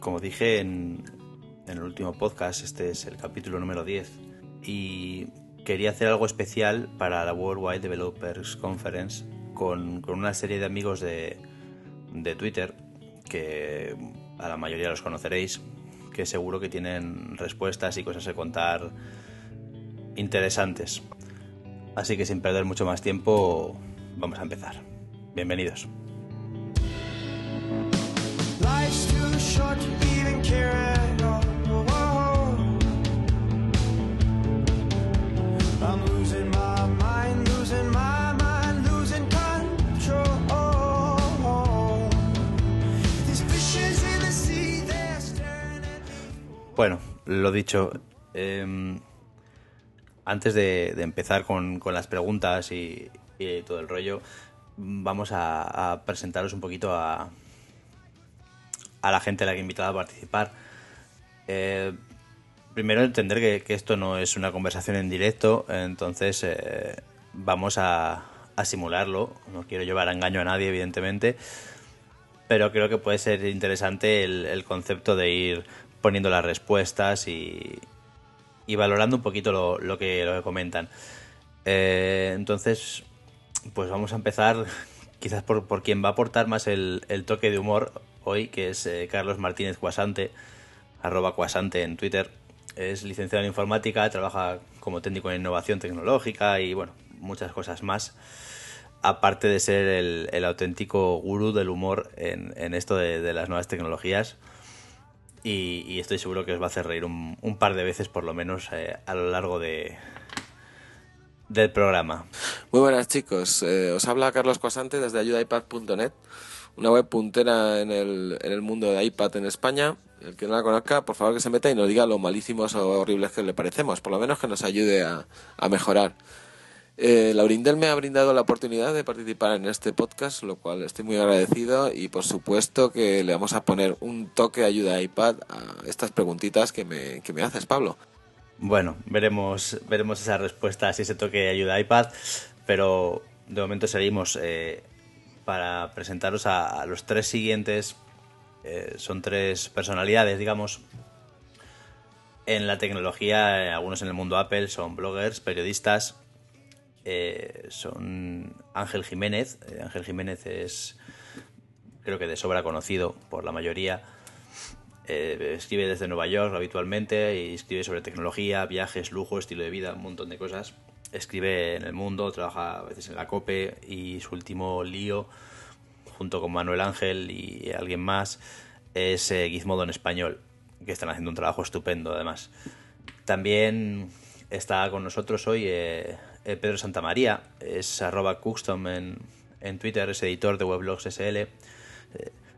como dije en, el último podcast, este es el capítulo número 10, y quería hacer algo especial para la Worldwide Developers Conference con, una serie de amigos de, de Twitter que a la mayoría los conoceréis, que seguro que tienen respuestas y cosas que contar interesantes. Así que sin perder mucho más tiempo, vamos a empezar. Bienvenidos. Lo dicho, em, antes de, empezar con, las preguntas y, todo el rollo, vamos a, presentaros un poquito a, a la gente a la que he invitado a participar. Eh, primero entender que, esto no es una conversación en directo, entonces eh, vamos a, simularlo. No quiero llevar a engaño a nadie, evidentemente, pero creo que puede ser interesante el concepto de ir poniendo las respuestas y, y valorando un poquito lo, lo, que, lo que comentan. Eh, entonces, pues vamos a empezar quizás por, por quien va a aportar más el, el toque de humor hoy, que es eh, Carlos Martínez Cuasante, arroba Cuasante en Twitter. Es licenciado en informática, trabaja como técnico en innovación tecnológica y bueno, muchas cosas más. Aparte de ser el, el auténtico gurú del humor en, en esto de, de las nuevas tecnologías y, estoy seguro que os va a hacer reír un, par de veces por lo menos eh, a lo largo de del programa. Muy buenas chicos, eh, os habla Carlos Cuasante desde ayudaipad.net, una web puntera en el, en el mundo de iPad en España. El que no la conozca, por favor que se meta y nos diga lo malísimos o horribles que le parecemos, por lo menos que nos ayude a, a mejorar. Eh, Laurindel me ha brindado la oportunidad de participar en este podcast, lo cual estoy muy agradecido y por supuesto que le vamos a poner un toque de ayuda a iPad a estas preguntitas que me, que me haces, Pablo. Bueno, veremos, veremos esa respuesta, si ese toque de ayuda a iPad, pero de momento seguimos eh, para presentaros a, los tres siguientes. Eh, son tres personalidades, digamos, en la tecnología, algunos en el mundo Apple, son bloggers, periodistas eh, son Ángel Jiménez. Eh, Ángel Jiménez es, creo que de sobra conocido por la mayoría. Eh, escribe desde Nueva York habitualmente y escribe sobre tecnología, viajes, lujo, estilo de vida, un montón de cosas. Escribe en el mundo, trabaja a veces en la COPE y su último lío, junto con Manuel Ángel y alguien más, es Gizmodo en español, que están haciendo un trabajo estupendo además. También está con nosotros hoy eh, Pedro Santamaría, es arroba custom en, Twitter, es editor de Weblogs SL, eh,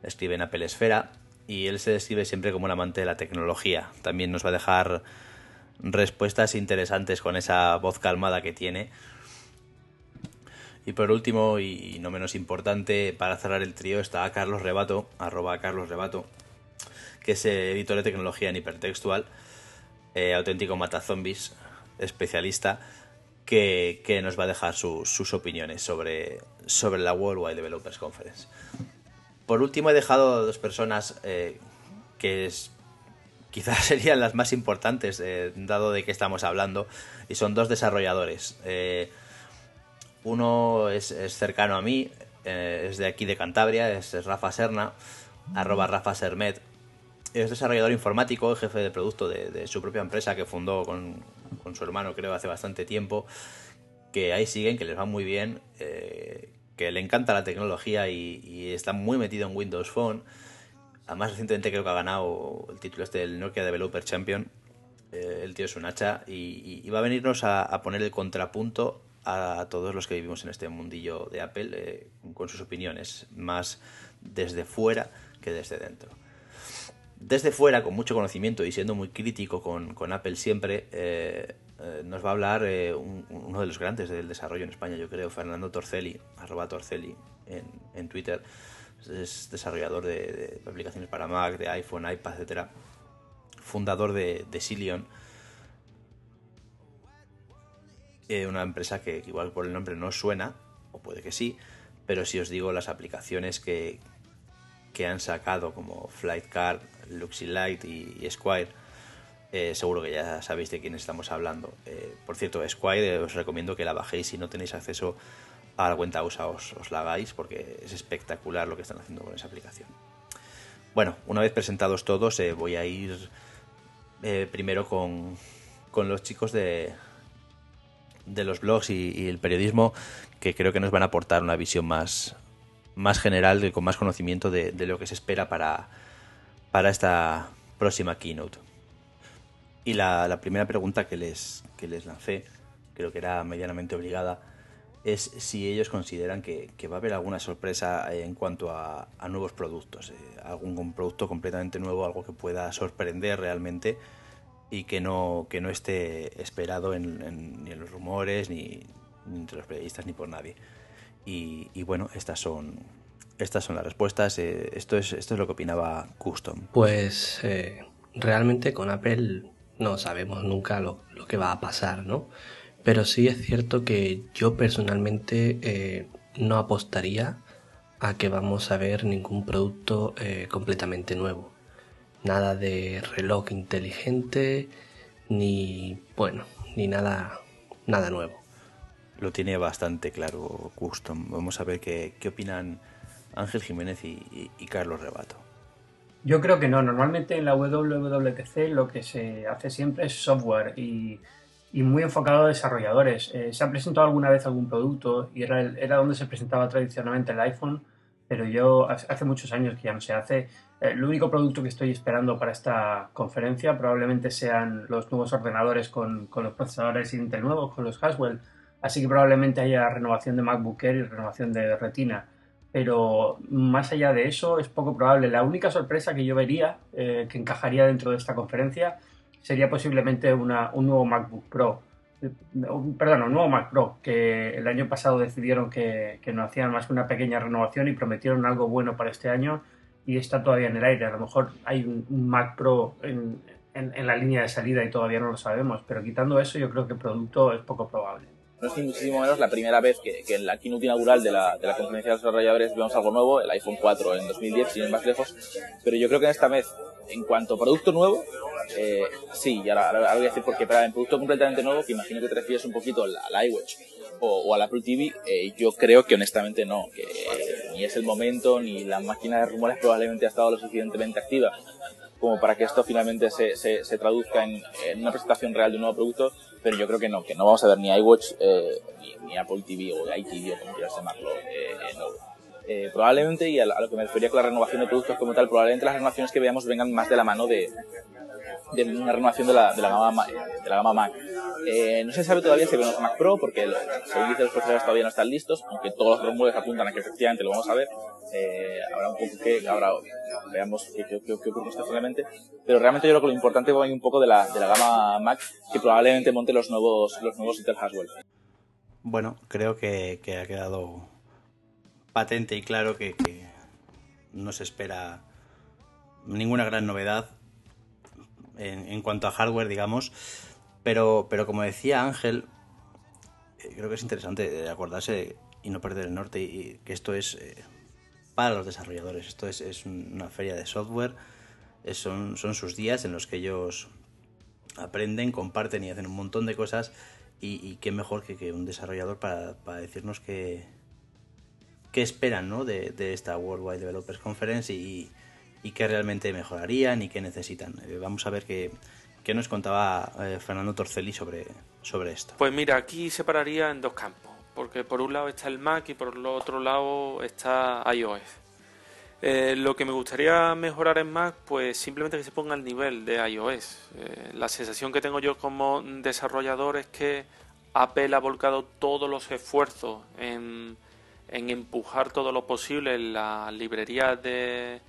escribe en Apple Esfera y él se describe siempre como un amante de la tecnología. También nos va a dejar respuestas interesantes con esa voz calmada que tiene. Y por último, y no menos importante, para cerrar el trío está Carlos Rebato, arroba Carlos Rebato, que es editor de tecnología en hipertextual, eh, auténtico matazombies, especialista que, nos va a dejar sus opiniones sobre, sobre la Worldwide Developers Conference. Por último, he dejado dos personas eh, que quizás serían las más importantes, eh, dado de que estamos hablando, y son dos desarrolladores. Eh, uno es, cercano a mí, es de aquí de Cantabria, es, Rafa Serna, arroba Rafa Sermet. Es desarrollador informático, jefe de producto de su propia empresa que fundó con, con su hermano creo hace bastante tiempo, que ahí siguen, que les va muy bien, eh, que le encanta la tecnología y, está muy metido en Windows Phone. Además recientemente creo que ha ganado el título este del Nokia Developer Champion. Eh, el tío es un hacha y, va a venirnos a, poner el contrapunto a, todos los que vivimos en este mundillo de Apple eh, con sus opiniones, más desde fuera que desde dentro desde fuera, con mucho conocimiento y siendo muy crítico con, Apple siempre, eh, eh, nos va a hablar eh, uno de los grandes del desarrollo en España, yo creo, Fernando Torcelli, arroba Torcelli en, Twitter. Es desarrollador de, aplicaciones para Mac, de iPhone, iPad, etc. Fundador de, de Silion. una empresa que igual por el nombre no suena, o puede que sí, pero si os digo las aplicaciones que, que han sacado como Flightcard, Luxilight y, y Squire, eh, seguro que ya sabéis de quién estamos hablando. Eh, por cierto, Squire os recomiendo que la bajéis si no tenéis acceso a la cuenta USA os, la hagáis porque es espectacular lo que están haciendo con esa aplicación. Bueno, una vez presentados todos, eh, voy a ir eh, primero con, con, los chicos de, de los blogs y, el periodismo que creo que nos van a aportar una visión más, más general, con más conocimiento de lo que se espera para, para esta próxima keynote. Y la, primera pregunta que les, que les lancé, creo que era medianamente obligada, es si ellos consideran que, va a haber alguna sorpresa en cuanto a, nuevos productos, eh, algún producto completamente nuevo, algo que pueda sorprender realmente y que no, que no esté esperado ni en los rumores, ni, entre los periodistas, ni por nadie. Y bueno, estas son, estas son las respuestas. Eh, esto, es, esto es lo que opinaba Custom. Pues eh, realmente con Apple no sabemos nunca lo, lo que va a pasar, ¿no? Pero sí es cierto que yo personalmente eh, no apostaría a que vamos a ver ningún producto completamente nuevo. Nada de reloj inteligente, ni bueno, ni nada, nada nuevo. Lo tiene bastante claro Custom. Vamos a ver qué, qué opinan Ángel Jiménez y, Carlos Rebato. Yo creo que no. Normalmente en la WWDC lo que se hace siempre es software y muy enfocado a desarrolladores. Eh, se ha presentado alguna vez algún producto y era donde se presentaba tradicionalmente el iPhone, pero yo hace muchos años que ya no se hace. Eh, el único producto que estoy esperando para esta conferencia probablemente sean los nuevos ordenadores con, con los procesadores Intel nuevos, con los Haswell. Así que probablemente haya renovación de MacBook Air y renovación de Retina. Pero más allá de eso es poco probable. La única sorpresa que yo vería eh, que encajaría dentro de esta conferencia sería posiblemente una, un nuevo MacBook Pro. Perdón, un nuevo Mac Pro, que el año pasado decidieron que, que, no hacían más que una pequeña renovación y prometieron algo bueno para este año y está todavía en el aire. A lo mejor hay un, un Mac Pro en, en, la línea de salida y todavía no lo sabemos, pero quitando eso yo creo que el producto es poco probable. No es ni muchísimo menos la primera vez que, que en la keynote inaugural de la, de la conferencia de desarrolladores vemos algo nuevo, el iPhone 4 en 2010, sin ir más lejos, pero yo creo que en esta vez, en cuanto a producto nuevo, eh, sí, y ahora, ahora, voy a decir porque para un producto completamente nuevo, que imagino que te refieres un poquito al, al iWatch o, o, al Apple TV, eh, yo creo que honestamente no, que ni es el momento, ni la máquina de rumores probablemente ha estado lo suficientemente activa como para que esto finalmente se, se, se traduzca en, en, una presentación real de un nuevo producto, pero yo creo que no, que no vamos a ver ni iWatch, eh, ni, ni, Apple TV o iTV o como quieras llamarlo, eh, no. Eh, probablemente, y a, lo que me refería con la renovación de productos como tal, probablemente las renovaciones que veamos vengan más de la mano de, de una renovación de la, de la, gama, de la gama Mac. Eh, no se sabe todavía si venimos Mac Pro, porque el servicio de los procesadores todavía no están listos, aunque todos los rumores apuntan a que efectivamente lo vamos a ver. Eh, habrá un poco que, ahora veamos qué, qué, qué, qué ocurre finalmente. Pero realmente yo creo que lo importante va a ir un poco de la, de la gama Mac, que probablemente monte los nuevos, los nuevos Intel Haswell. Bueno, creo que, que ha quedado patente y claro que, que no se espera ninguna gran novedad en, en, cuanto a hardware, digamos. Pero, pero como decía Ángel, eh, creo que es interesante acordarse y no perder el norte y, y que esto es eh, para los desarrolladores. Esto es, es una feria de software. Es, son, son sus días en los que ellos aprenden, comparten y hacen un montón de cosas. Y, y qué mejor que, que un desarrollador para, para decirnos que, qué esperan ¿no? de, de, esta Worldwide Developers Conference y, y qué realmente mejorarían y qué necesitan. Eh, vamos a ver qué, qué nos contaba eh, Fernando Torcelli sobre, sobre esto. Pues mira, aquí separaría en dos campos, porque por un lado está el Mac y por el otro lado está iOS. Eh, lo que me gustaría mejorar en Mac, pues simplemente que se ponga al nivel de iOS. Eh, la sensación que tengo yo como desarrollador es que Apple ha volcado todos los esfuerzos en, en empujar todo lo posible en las librerías de,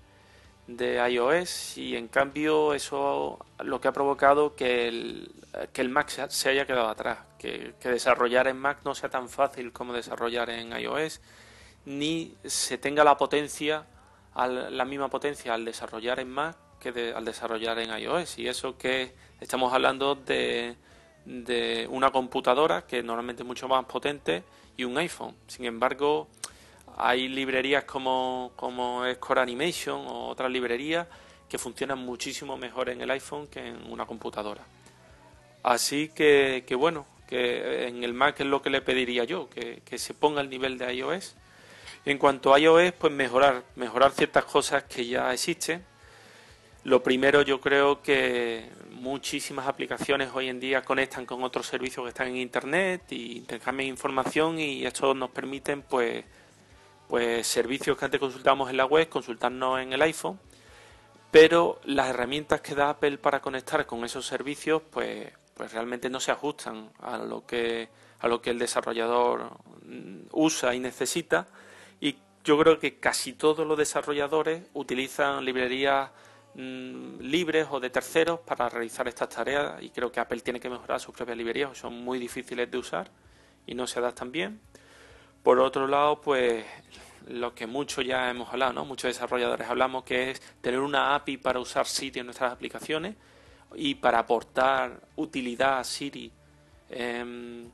de iOS y en cambio eso lo que ha provocado que el, que el Mac se haya quedado atrás, que, que, desarrollar en Mac no sea tan fácil como desarrollar en iOS, ni se tenga la potencia, la misma potencia al desarrollar en Mac que de, al desarrollar en iOS. Y eso que estamos hablando de, de una computadora que normalmente es mucho más potente y un iPhone. Sin embargo, hay librerías como, como Animation o otras librerías que funcionan muchísimo mejor en el iPhone que en una computadora. Así que, que bueno, que en el Mac es lo que le pediría yo, que, que se ponga el nivel de iOS. En cuanto a iOS, pues mejorar, mejorar ciertas cosas que ya existen. Lo primero yo creo que muchísimas aplicaciones hoy en día conectan con otros servicios que están en internet y intercambian información y esto nos permiten pues pues servicios que antes consultábamos en la web, consultarnos en el iPhone, pero las herramientas que da Apple para conectar con esos servicios pues pues realmente no se ajustan a lo que a lo que el desarrollador mm, usa y necesita y yo creo que casi todos los desarrolladores utilizan librerías mm, libres o de terceros para realizar estas tareas y creo que Apple tiene que mejorar sus propias librerías, son muy difíciles de usar y no se adaptan bien. Por otro lado, pues lo que mucho ya hemos hablado, ¿no? muchos desarrolladores hablamos, que es tener una API para usar Siri en nuestras aplicaciones y para aportar utilidad a Siri em,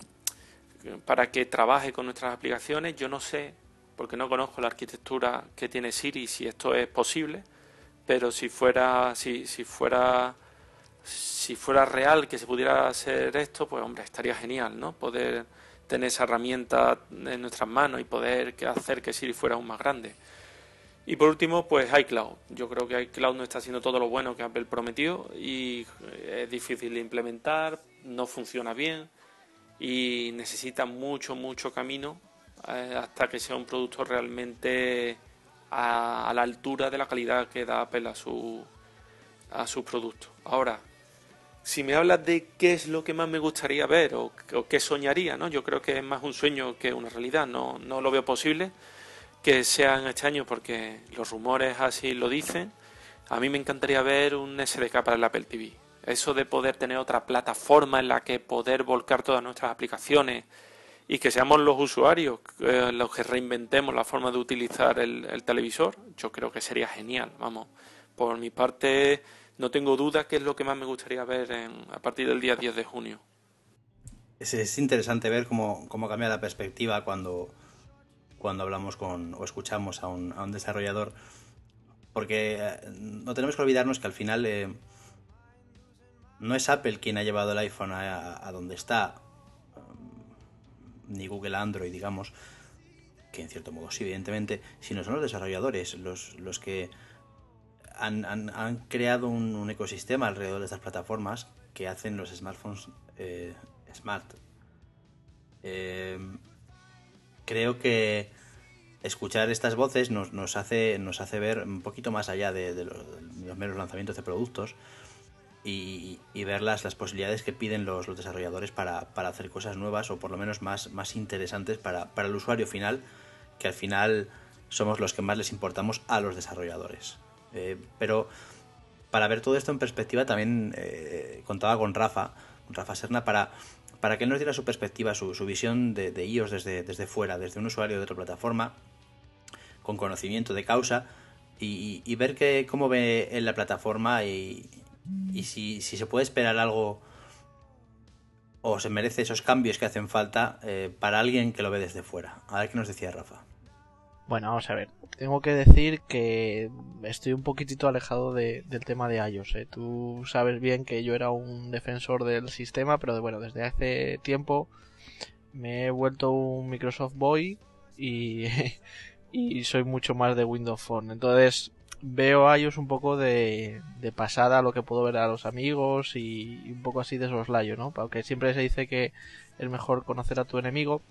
para que trabaje con nuestras aplicaciones. Yo no sé, porque no conozco la arquitectura que tiene Siri, si esto es posible, pero si fuera, si, si fuera, si fuera real que se pudiera hacer esto, pues hombre, estaría genial, ¿no? Poder tener esa herramienta en nuestras manos y poder hacer que Siri fuera aún más grande. Y por último, pues iCloud. Yo creo que iCloud no está haciendo todo lo bueno que Apple prometió y es difícil de implementar, no funciona bien y necesita mucho, mucho camino eh, hasta que sea un producto realmente a, la altura de la calidad que da Apple a su, a sus productos. Ahora, si me hablas de qué es lo que más me gustaría ver o, qué soñaría, ¿no? Yo creo que es más un sueño que una realidad, no, no lo veo posible que sean este año porque los rumores así lo dicen. A mí me encantaría ver un SDK para el Apple TV. Eso de poder tener otra plataforma en la que poder volcar todas nuestras aplicaciones y que seamos los usuarios eh, los que reinventemos la forma de utilizar el, televisor, yo creo que sería genial. Vamos, por mi parte no tengo duda que es lo que más me gustaría ver a partir del día 10 de junio. Es, es interesante ver cómo, cómo cambia la perspectiva cuando cuando hablamos con o escuchamos a un, a un desarrollador, porque eh, no tenemos que olvidarnos que al final eh, no es Apple quien ha llevado el iPhone a, donde está, mm, ni Google Android, digamos, que en cierto modo sí, evidentemente, sino son los desarrolladores los, los que han, creado un, ecosistema alrededor de estas plataformas que hacen los smartphones eh, smart. Eh, creo que escuchar estas voces nos, hace, ver un poquito más allá de, los, meros lanzamientos de productos y, ver las, posibilidades que piden los, desarrolladores para, hacer cosas nuevas o por lo menos más interesantes para, el usuario final, que al final somos los que más les importamos a los desarrolladores. Eh, pero para ver todo esto en perspectiva también eh, contaba con Rafa, Rafa Serna, para para que él nos diera su perspectiva, su, visión de, iOS desde, desde fuera, desde un usuario de otra plataforma, con conocimiento de causa, y, ver que, cómo ve en la plataforma y, si, se puede esperar algo o se merece esos cambios que hacen falta eh, para alguien que lo ve desde fuera. A ver qué nos decía Rafa. Bueno, vamos a ver. Tengo que decir que estoy un poquitito alejado del tema de iOS. ¿eh? Tú sabes bien que yo era un defensor del sistema, pero bueno, desde hace tiempo me he vuelto un Microsoft Boy y, y soy mucho más de Windows Phone. Entonces veo iOS un poco de, de pasada lo que puedo ver a los amigos y, un poco así de soslayo, ¿no? Porque siempre se dice que es mejor conocer a tu enemigo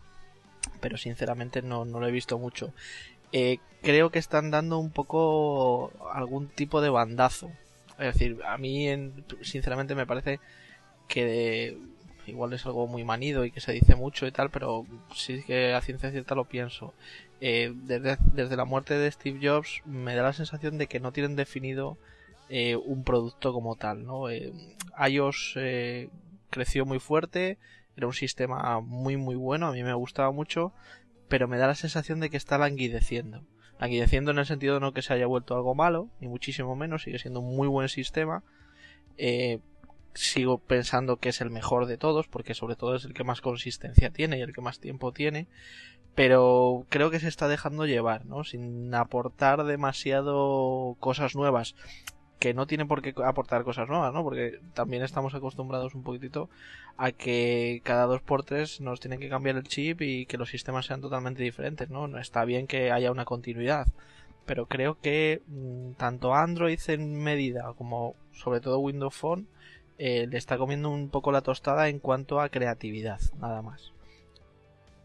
pero sinceramente no, no lo he visto mucho. Eh, creo que están dando un poco algún tipo de bandazo. Es decir, a mí sinceramente me parece que igual es algo muy manido y que se dice mucho y tal, pero sí que a ciencia cierta lo pienso. Eh, desde, desde, la muerte de Steve Jobs me da la sensación de que no tienen definido eh, un producto como tal. ¿no? iOS creció muy fuerte, era un sistema muy muy bueno, a mí me gustaba mucho, pero me da la sensación de que está languideciendo. Languideciendo en el sentido de no que se haya vuelto algo malo, ni muchísimo menos, sigue siendo un muy buen sistema. Eh, sigo pensando que es el mejor de todos, porque sobre todo es el que más consistencia tiene y el que más tiempo tiene, pero creo que se está dejando llevar, ¿no? Sin aportar demasiado cosas nuevas que no tiene por qué aportar cosas nuevas, ¿no? Porque también estamos acostumbrados un poquitito a que cada dos por tres nos tienen que cambiar el chip y que los sistemas sean totalmente diferentes, ¿no? No está bien que haya una continuidad, pero creo que mm, tanto Android en medida como sobre todo Windows Phone eh, le está comiendo un poco la tostada en cuanto a creatividad, nada más.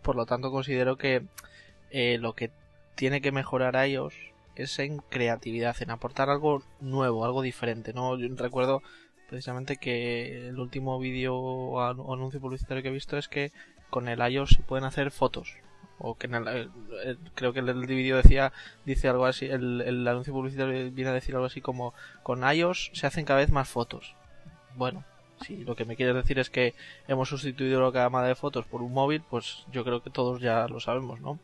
Por lo tanto, considero que eh, lo que tiene que mejorar ellos es en creatividad, en aportar algo nuevo, algo diferente. ¿no? Yo recuerdo precisamente que el último vídeo o anuncio publicitario que he visto es que con el iOS se pueden hacer fotos. O que en el, creo que el, vídeo decía, dice algo así, el, anuncio publicitario viene a decir algo así como con iOS se hacen cada vez más fotos. Bueno, si lo que me quieres decir es que hemos sustituido la cámara de fotos por un móvil, pues yo creo que todos ya lo sabemos, ¿no?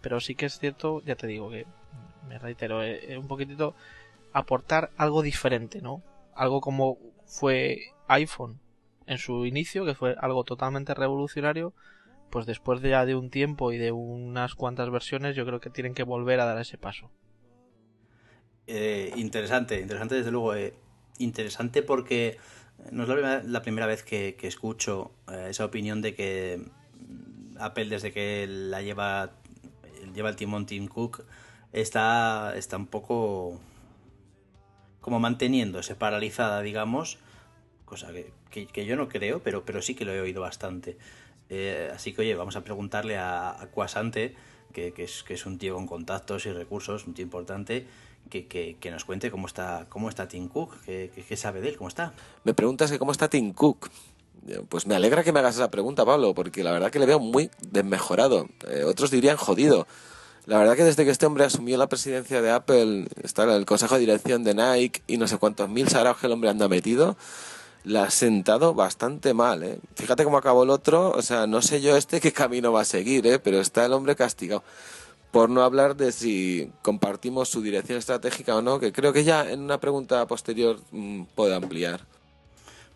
Pero sí que es cierto, ya te digo que me reitero, eh, eh, un poquitito aportar algo diferente, ¿no? Algo como fue iPhone en su inicio, que fue algo totalmente revolucionario, pues después de ya de un tiempo y de unas cuantas versiones, yo creo que tienen que volver a dar ese paso. Eh, interesante, interesante desde luego. interesante porque no es la primera, vez que, escucho esa opinión de que Apple desde que la lleva lleva el timón Tim Cook está, está un poco como manteniéndose paralizada, digamos, cosa que, yo no creo, pero, pero sí que lo he oído bastante. Eh, así que, oye, vamos a preguntarle a, a Quasante, que, es, que es un tío con contactos y recursos, un tío importante, que, que, nos cuente cómo está, cómo está Tim Cook, qué, sabe de él, cómo está. Me preguntas que cómo está Tim Cook. Pues me alegra que me hagas esa pregunta, Pablo, porque la verdad que le veo muy desmejorado. Eh, otros dirían jodido. La verdad que desde que este hombre asumió la presidencia de Apple, está el consejo de dirección de Nike y no sé cuántos mil saraos que el hombre anda metido, la ha sentado bastante mal, ¿eh? Fíjate cómo acabó el otro, o sea, no sé yo este qué camino va a seguir, ¿eh? Pero está el hombre castigado. Por no hablar de si compartimos su dirección estratégica o no, que creo que ya en una pregunta posterior mm, puede ampliar.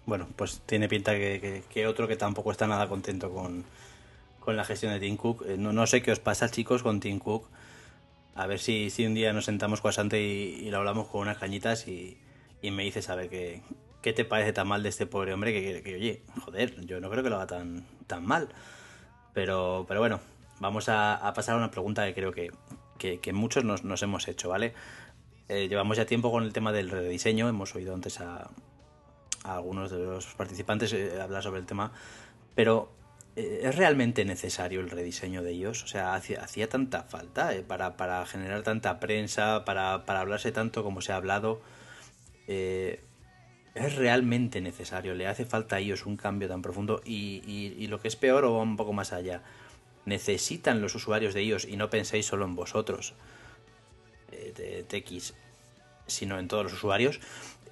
Bueno, pues tiene pinta que otro que tampoco está nada contento con, con la gestión de Tim Cook. Eh, no, no sé qué os pasa, chicos, con Tim Cook. A ver si, si un día nos sentamos cuasante y, y lo hablamos con unas cañitas y, me dices a ver qué, qué te parece tan mal de este pobre hombre que, oye, joder, yo no creo que lo haga tan, tan mal. Pero, pero bueno, vamos a, pasar a una pregunta que creo que, que, muchos nos, nos, hemos hecho, ¿vale? Eh, llevamos ya tiempo con el tema del rediseño, hemos oído antes a, algunos de los participantes eh, hablar sobre el tema, pero ¿Es realmente necesario el rediseño de ellos? O sea, hacía, tanta falta eh, para, para, generar tanta prensa, para, para, hablarse tanto como se ha hablado. Eh, ¿Es realmente necesario? ¿Le hace falta a ellos un cambio tan profundo? Y, y, lo que es peor o un poco más allá, ¿necesitan los usuarios de ellos, y no penséis solo en vosotros, de TX, sino en todos los usuarios,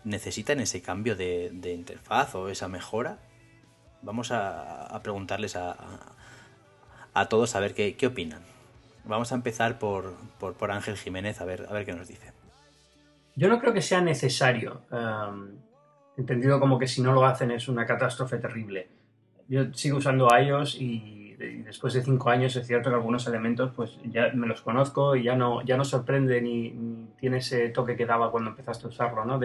necesitan ese cambio de, de interfaz o esa mejora? Vamos a, preguntarles a, a, todos a ver qué, qué, opinan. Vamos a empezar por, por, Ángel Jiménez, a ver, a ver qué nos dice. Yo no creo que sea necesario, entendido como que si no lo hacen es una catástrofe terrible. Yo sigo usando iOS y, después de cinco años es cierto que algunos elementos pues ya me los conozco y ya no, ya no sorprende ni, tiene ese toque que daba cuando empezaste a usarlo, ¿no?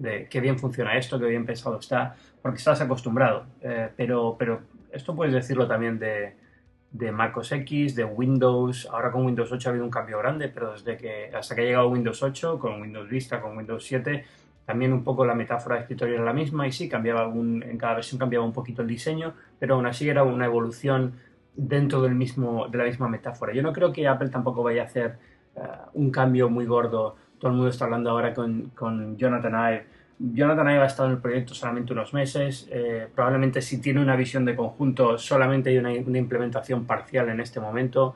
De qué bien funciona esto, qué bien pensado está, porque estás acostumbrado. Eh, pero, pero esto puedes decirlo también de, de MacOS X, de Windows. Ahora con Windows 8 ha habido un cambio grande, pero desde que hasta que ha llegado Windows 8, con Windows Vista, con Windows 7, también un poco la metáfora de escritorio era la misma y sí, cambiaba algún, en cada versión cambiaba un poquito el diseño, pero aún así era una evolución dentro del mismo, de la misma metáfora. Yo no creo que Apple tampoco vaya a hacer eh, un cambio muy gordo todo el mundo está hablando ahora con, con Jonathan Ive. Jonathan Ive ha estado en el proyecto solamente unos meses. Eh, probablemente si tiene una visión de conjunto, solamente hay una, implementación parcial en este momento.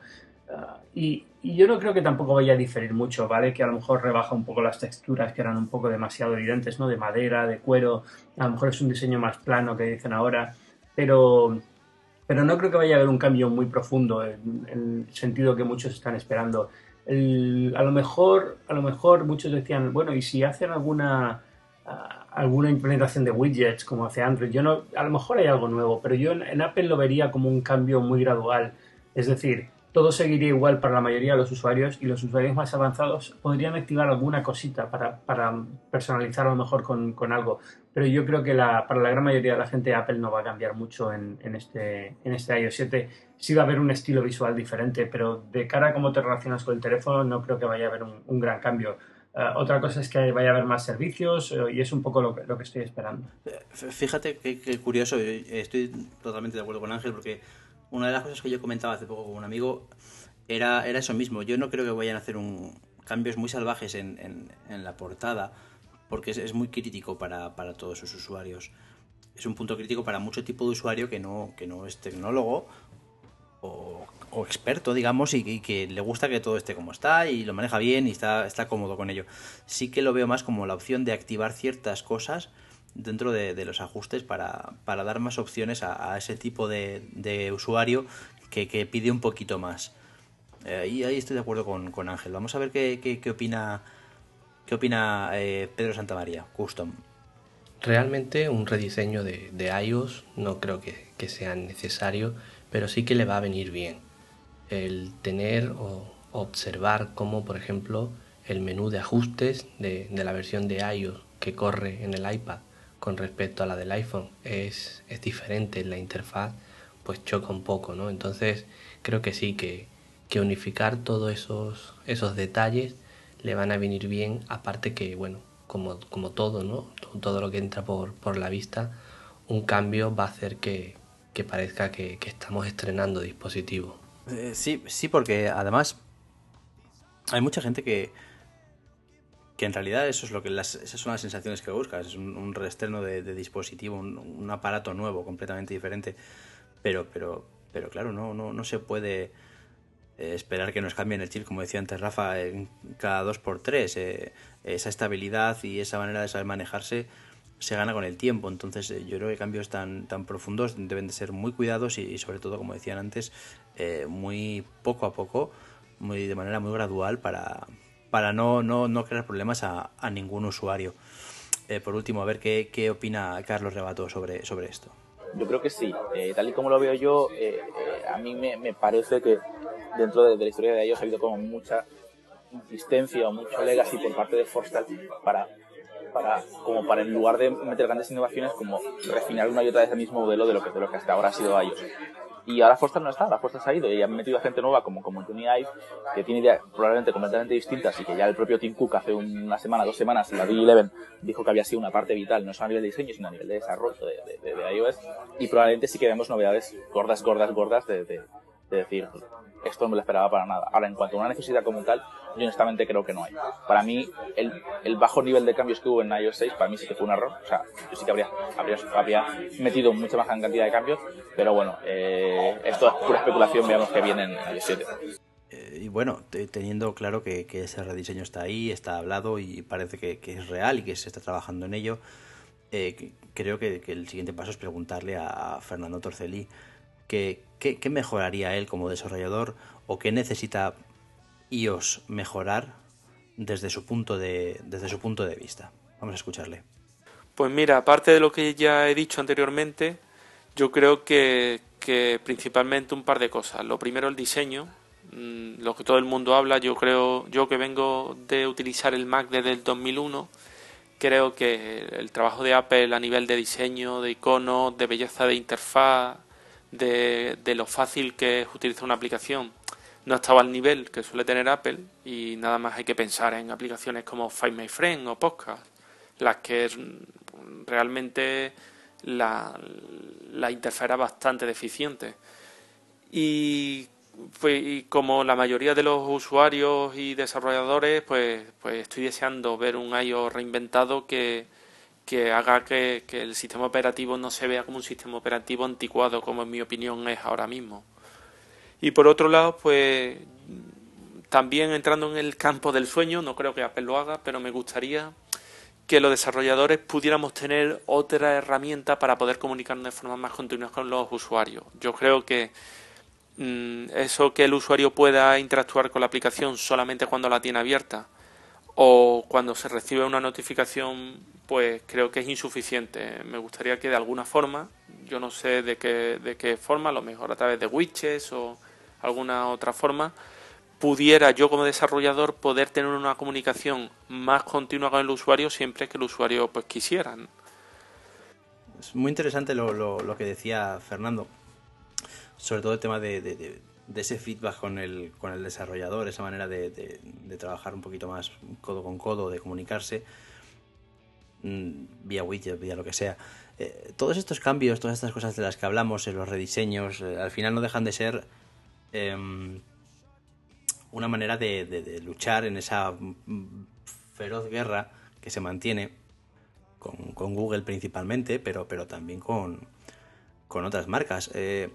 Ah, y, yo no creo que tampoco vaya a diferir mucho, ¿vale? Que a lo mejor rebaja un poco las texturas que eran un poco demasiado evidentes, ¿no? De madera, de cuero. A lo mejor es un diseño más plano que dicen ahora. Pero, pero no creo que vaya a haber un cambio muy profundo en, en el sentido que muchos están esperando a lo mejor a lo mejor muchos decían bueno y si hacen alguna alguna implementación de widgets como hace Android yo no a lo mejor hay algo nuevo pero yo en, Apple lo vería como un cambio muy gradual es decir todo seguiría igual para la mayoría de los usuarios y los usuarios más avanzados podrían activar alguna cosita para, para personalizar a lo mejor con, con, algo. Pero yo creo que para la gran mayoría de la gente Apple no va a cambiar mucho en, en, este, en este iOS 7. Sí va a haber un estilo visual diferente, pero de cara a cómo te relacionas con el teléfono no creo que vaya a haber un, un gran cambio. Uh, otra cosa es que vaya a haber más servicios uh, y es un poco lo que, lo que estoy esperando. Fíjate qué curioso, estoy totalmente de acuerdo con Ángel porque una de las cosas que yo comentaba hace poco con un amigo era, era eso mismo. Yo no creo que vayan a hacer un, cambios muy salvajes en, en, en la portada, porque es, es muy crítico para, para, todos sus usuarios. Es un punto crítico para mucho tipo de usuario que no, que no es tecnólogo o, experto, digamos, y, que le gusta que todo esté como está y lo maneja bien y está, está cómodo con ello. Sí que lo veo más como la opción de activar ciertas cosas dentro de, los ajustes para, para, dar más opciones a, ese tipo de, usuario que, pide un poquito más. Eh, y ahí estoy de acuerdo con, Ángel. Vamos a ver qué, qué, opina, qué opina eh, Pedro Santamaría, Custom. Realmente un rediseño de, iOS no creo que, sea necesario, pero sí que le va a venir bien. El tener o observar cómo, por ejemplo, el menú de ajustes de, la versión de iOS que corre en el iPad con respecto a la del iPhone es, es diferente la interfaz pues choca un poco no entonces creo que sí que, que unificar todos esos esos detalles le van a venir bien aparte que bueno como, como todo no todo lo que entra por, por la vista un cambio va a hacer que, que parezca que, estamos estrenando dispositivo eh, sí sí porque además hay mucha gente que que en realidad eso es lo que las, esas son las sensaciones que buscas, es un, reestreno de, dispositivo, un, aparato nuevo, completamente diferente, pero, pero, pero claro, no, no, no se puede eh, esperar que nos cambien el chip, como decía antes Rafa, en cada dos por tres, eh, esa estabilidad y esa manera de saber manejarse se gana con el tiempo, entonces eh, yo creo que cambios tan, tan profundos deben de ser muy cuidados y, sobre todo, como decían antes, eh, muy poco a poco, muy de manera muy gradual para para no, no, no crear problemas a, ningún usuario. Eh, por último, a ver qué, qué opina Carlos Rebato sobre, sobre esto. Yo creo que sí. Tal y como lo veo yo, a mí me, me, parece que dentro de, de, la historia de ellos ha habido como mucha insistencia o mucho legacy por parte de Forstal para, para, como para en lugar de meter grandes innovaciones, como refinar una y otra vez el mismo modelo de lo que, de lo que hasta ahora ha sido iOS. Y ahora Foster no está, ahora Foster se ha ido y han metido a gente nueva como, como Johnny Ive, que tiene ideas probablemente completamente distintas y que ya el propio Tim Cook hace una semana, dos semanas, en la D11 dijo que había sido una parte vital, no solo a nivel de diseño, sino a nivel de desarrollo de, de, de iOS. Y probablemente sí que vemos novedades gordas, gordas, gordas de, de, de decir, esto no me lo esperaba para nada. Ahora, en cuanto a una necesidad como tal, yo honestamente creo que no hay. Para mí, el, el, bajo nivel de cambios que hubo en iOS 6, para mí sí que fue un error. O sea, yo sí que habría, habría, habría metido mucha más cantidad de cambios, pero bueno, eh, esto es pura especulación, veamos que viene en iOS 7. Eh, y bueno, teniendo claro que, que, ese rediseño está ahí, está hablado y parece que, que es real y que se está trabajando en ello, eh, creo que, que, el siguiente paso es preguntarle a Fernando Torcelí qué, qué mejoraría él como desarrollador o qué necesita iOS mejorar desde su punto de, desde su punto de vista. Vamos a escucharle. Pues mira, aparte de lo que ya he dicho anteriormente, yo creo que, que principalmente un par de cosas. Lo primero, el diseño, mm, lo que todo el mundo habla. Yo creo, yo que vengo de utilizar el Mac desde el 2001, creo que el trabajo de Apple a nivel de diseño, de iconos, de belleza de interfaz, de, de lo fácil que es utilizar una aplicación, no estaba al nivel que suele tener Apple y nada más hay que pensar en aplicaciones como Find My Friend o Podcast, las que realmente la, la interfaz era bastante deficiente. Y, pues, y como la mayoría de los usuarios y desarrolladores, pues, pues estoy deseando ver un iOS reinventado que, que haga que, el sistema operativo no se vea como un sistema operativo anticuado, como en mi opinión es ahora mismo. Y por otro lado, pues también entrando en el campo del sueño, no creo que Apple lo haga, pero me gustaría que los desarrolladores pudiéramos tener otra herramienta para poder comunicarnos de forma más continua con los usuarios. Yo creo que mmm, eso que el usuario pueda interactuar con la aplicación solamente cuando la tiene abierta o cuando se recibe una notificación, pues creo que es insuficiente. Me gustaría que de alguna forma, yo no sé de qué, de qué forma, a lo mejor a través de widgets o alguna otra forma, pudiera yo como desarrollador poder tener una comunicación más continua con el usuario siempre que el usuario pues quisiera. Es muy interesante lo, lo, que decía Fernando, sobre todo el tema de, de, ese feedback con el, con el desarrollador, esa manera de, trabajar un poquito más codo con codo, de comunicarse vía widget, vía lo que sea. Eh, todos estos cambios, todas estas cosas de las que hablamos, en los rediseños, eh, al final no dejan de ser em, una manera de, luchar en esa feroz guerra que se mantiene con, Google principalmente, pero, pero también con, con otras marcas. Eh,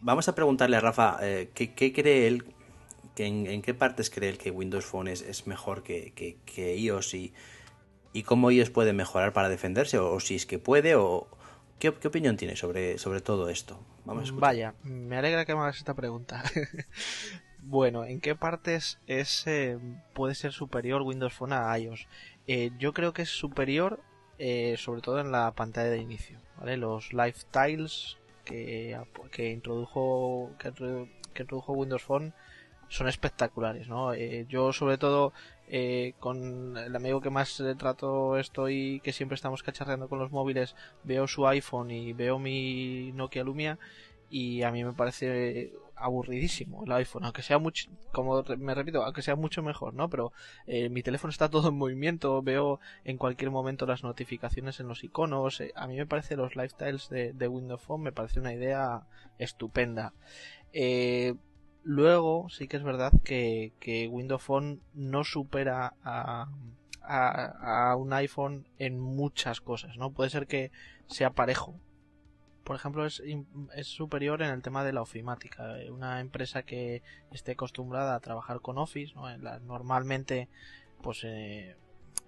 vamos a preguntarle a Rafa eh, ¿qué, cree él, que en, qué partes cree él que Windows Phone es, mejor que, que, iOS y, y, cómo iOS puede mejorar para defenderse, o, si es que puede, o qué, opinión tiene sobre, sobre todo esto. Vaya, me alegra que me hagas esta pregunta. bueno, ¿en qué partes es, eh, puede ser superior Windows Phone a iOS? Eh, yo creo que es superior eh, sobre todo en la pantalla de inicio. ¿vale? Los lifestyles que, que, introdujo, que, introdujo Windows Phone son espectaculares. ¿no? yo sobre todo con el amigo que más trato estoy, que siempre estamos cacharreando con los móviles, veo su iPhone y veo mi Nokia Lumia y a mí me parece aburridísimo el iPhone, aunque sea mucho, como me repito, aunque sea mucho mejor, ¿no? Pero eh, mi teléfono está todo en movimiento, veo en cualquier momento las notificaciones en los iconos, eh, a mí me parece los lifestyles de, de, Windows Phone, me parece una idea estupenda. Eh, luego, sí que es verdad que, que Windows Phone no supera a, a, a un iPhone en muchas cosas, ¿no? Puede ser que sea parejo, por ejemplo, es, es, superior en el tema de la ofimática. Una empresa que esté acostumbrada a trabajar con Office, ¿no? normalmente, pues eh,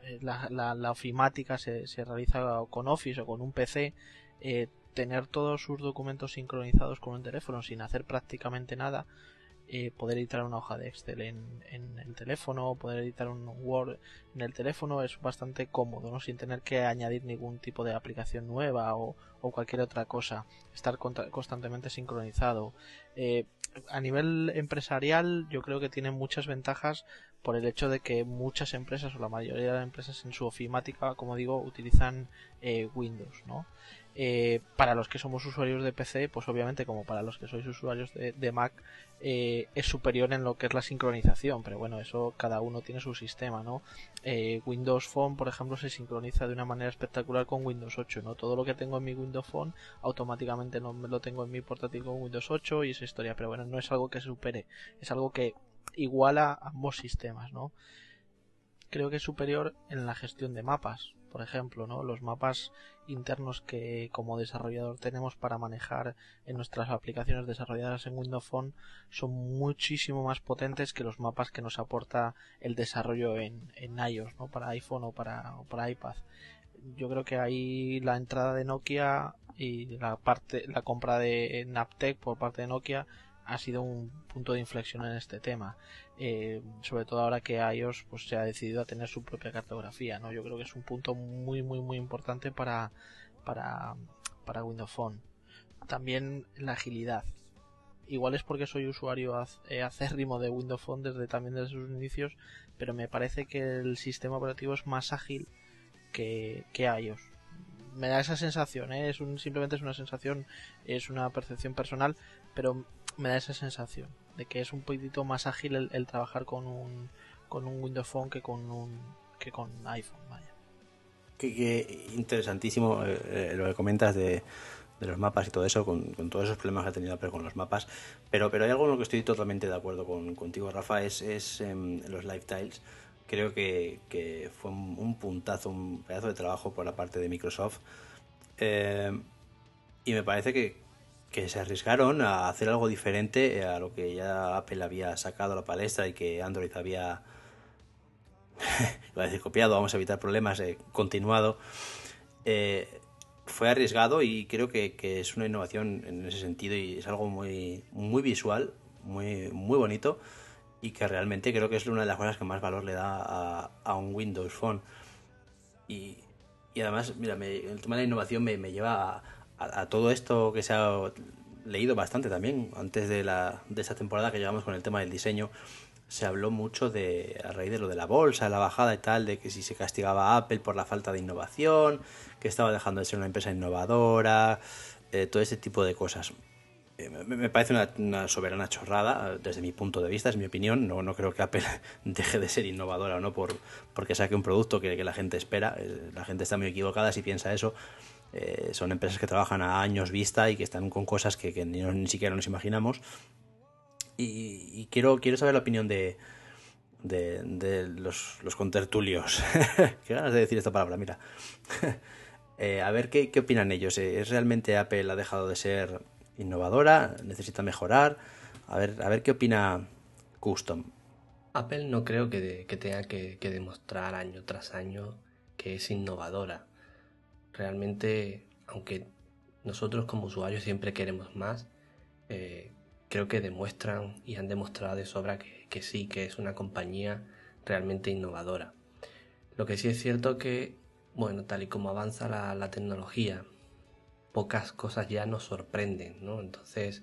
eh, la, la, ofimática se, se, realiza con Office o con un PC. Eh, tener todos sus documentos sincronizados con un teléfono sin hacer prácticamente nada eh, poder editar una hoja de Excel en, el teléfono, poder editar un Word en el teléfono es bastante cómodo, sin tener que añadir ningún tipo de aplicación nueva o, cualquier otra cosa, estar constantemente sincronizado. Eh, a nivel empresarial yo creo que tiene muchas ventajas por el hecho de que muchas empresas o la mayoría de las empresas en su ofimática, como digo, utilizan eh, Windows, ¿no? Eh, para los que somos usuarios de PC, pues obviamente como para los que sois usuarios de, Mac, eh, es superior en lo que es la sincronización, pero bueno, eso cada uno tiene su sistema, ¿no? Eh, Windows Phone, por ejemplo, se sincroniza de una manera espectacular con Windows 8, ¿no? Todo lo que tengo en mi Windows Phone automáticamente no lo tengo en mi portátil con Windows 8 y esa historia, pero bueno, no es algo que supere, es algo que iguala ambos sistemas, ¿no? Creo que es superior en la gestión de mapas, por ejemplo, ¿no? Los mapas internos que como desarrollador tenemos para manejar en nuestras aplicaciones desarrolladas en Windows Phone son muchísimo más potentes que los mapas que nos aporta el desarrollo en, en iOS, ¿no? Para iPhone o para, para iPad. Yo creo que ahí la entrada de Nokia y la parte, la compra de Naptec por parte de Nokia ha sido un punto de inflexión en este tema. Eh, sobre todo ahora que iOS pues, se ha decidido a tener su propia cartografía. ¿no? Yo creo que es un punto muy, muy, muy importante para, para, para Windows Phone. También la agilidad. Igual es porque soy usuario eh, acérrimo de Windows Phone desde también desde sus inicios, pero me parece que el sistema operativo es más ágil que, que iOS me da esa sensación, ¿eh? es un, simplemente es una sensación, es una percepción personal, pero me da esa sensación de que es un poquito más ágil el, trabajar con un, con un Windows Phone que con un que con iPhone, vaya. Qué, interesantísimo eh, eh, lo que comentas de, de, los mapas y todo eso, con, todos esos problemas que ha tenido Apple con los mapas. Pero, pero hay algo en lo que estoy totalmente de acuerdo con, contigo, Rafa, es, es em, los live tiles. Creo que, que fue un, puntazo, un pedazo de trabajo por la parte de Microsoft. Eh, y me parece que, que se arriesgaron a hacer algo diferente a lo que ya Apple había sacado a la palestra y que Android había, iba a decir copiado, vamos a evitar problemas, eh, continuado. Eh, fue arriesgado y creo que, es una innovación en ese sentido y es algo muy, muy visual, muy, muy bonito y que realmente creo que es una de las cosas que más valor le da a, un Windows Phone. Y, y además, mira, el tema de la innovación me, me lleva a, a, todo esto que se ha leído bastante también antes de, la, de esta temporada que llegamos con el tema del diseño. Se habló mucho de, a raíz de lo de la bolsa, la bajada y tal, de que si se castigaba a Apple por la falta de innovación, que estaba dejando de ser una empresa innovadora, eh, todo ese tipo de cosas. Eh, me parece una, soberana chorrada desde mi punto de vista, es mi opinión. No, no creo que Apple deje de ser innovadora o no por, porque saque un producto que, que la gente espera. La gente está muy equivocada si piensa eso. Eh, son empresas que trabajan a años vista y que están con cosas que, ni, siquiera nos imaginamos. Y, quiero, quiero saber la opinión de, de, los, los, contertulios. qué ganas de decir esta palabra, mira. Eh, a ver ¿qué, qué, opinan ellos. Eh, ¿Es realmente Apple ha dejado de ser innovadora? ¿Necesita mejorar? A ver, a ver qué opina Custom. Apple no creo que, que tenga que demostrar año tras año que es innovadora realmente, aunque nosotros como usuarios siempre queremos más, eh, creo que demuestran y han demostrado de sobra que, sí, que es una compañía realmente innovadora. Lo que sí es cierto que, bueno, tal y como avanza la, tecnología, pocas cosas ya nos sorprenden, ¿no? Entonces,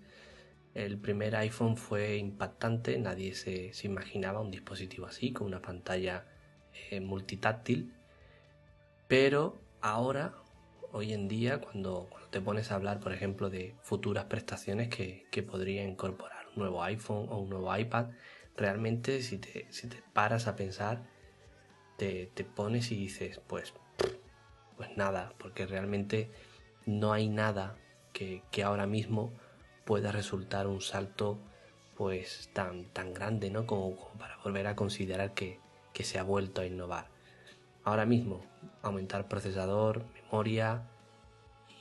el primer iPhone fue impactante, nadie se, imaginaba un dispositivo así, con una pantalla eh, multitáctil, pero ahora, hoy en día, cuando, te pones a hablar, por ejemplo, de futuras prestaciones que, podría incorporar un nuevo iPhone o un nuevo iPad, realmente si te, si te paras a pensar, te, pones y dices, pues, pues nada, porque realmente no hay nada que, ahora mismo pueda resultar un salto pues tan, tan grande, ¿no? Como, para volver a considerar que, que se ha vuelto a innovar. Ahora mismo, aumentar procesador, memoria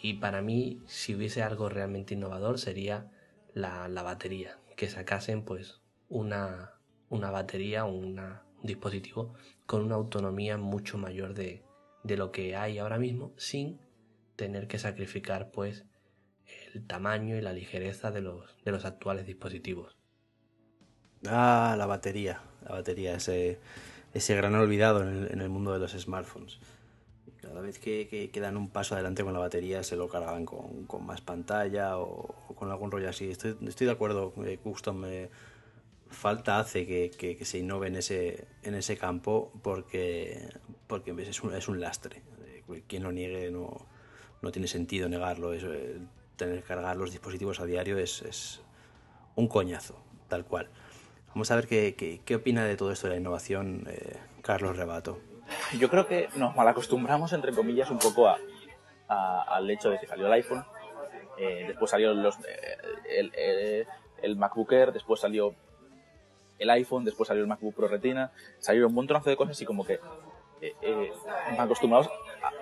y para mí si hubiese algo realmente innovador sería la, batería, que sacasen pues una, una batería o un dispositivo con una autonomía mucho mayor de, de lo que hay ahora mismo sin tener que sacrificar pues el tamaño y la ligereza de los, de los actuales dispositivos. Ah, la batería, la batería, ese, ese gran olvidado en el, en el mundo de los smartphones. Cada vez que, que, dan un paso adelante con la batería se lo cargaban con, con más pantalla o, con algún rollo así. Estoy, estoy de acuerdo, eh, Custom. Eh, falta hace que, que, se innove en ese, en ese campo porque, porque es, un, es un lastre. Eh, quien lo niegue no, no tiene sentido negarlo. Es, tener que cargar los dispositivos a diario es, es un coñazo, tal cual. Vamos a ver qué, qué, opina de todo esto de la innovación Carlos Rebato yo creo que nos malacostumbramos, entre comillas, un poco a, al hecho de que salió el iPhone, eh, después salió los, eh, el, el, MacBook Air, después salió el iPhone, después salió el MacBook Pro Retina, salieron un montonazo de cosas y como que eh, eh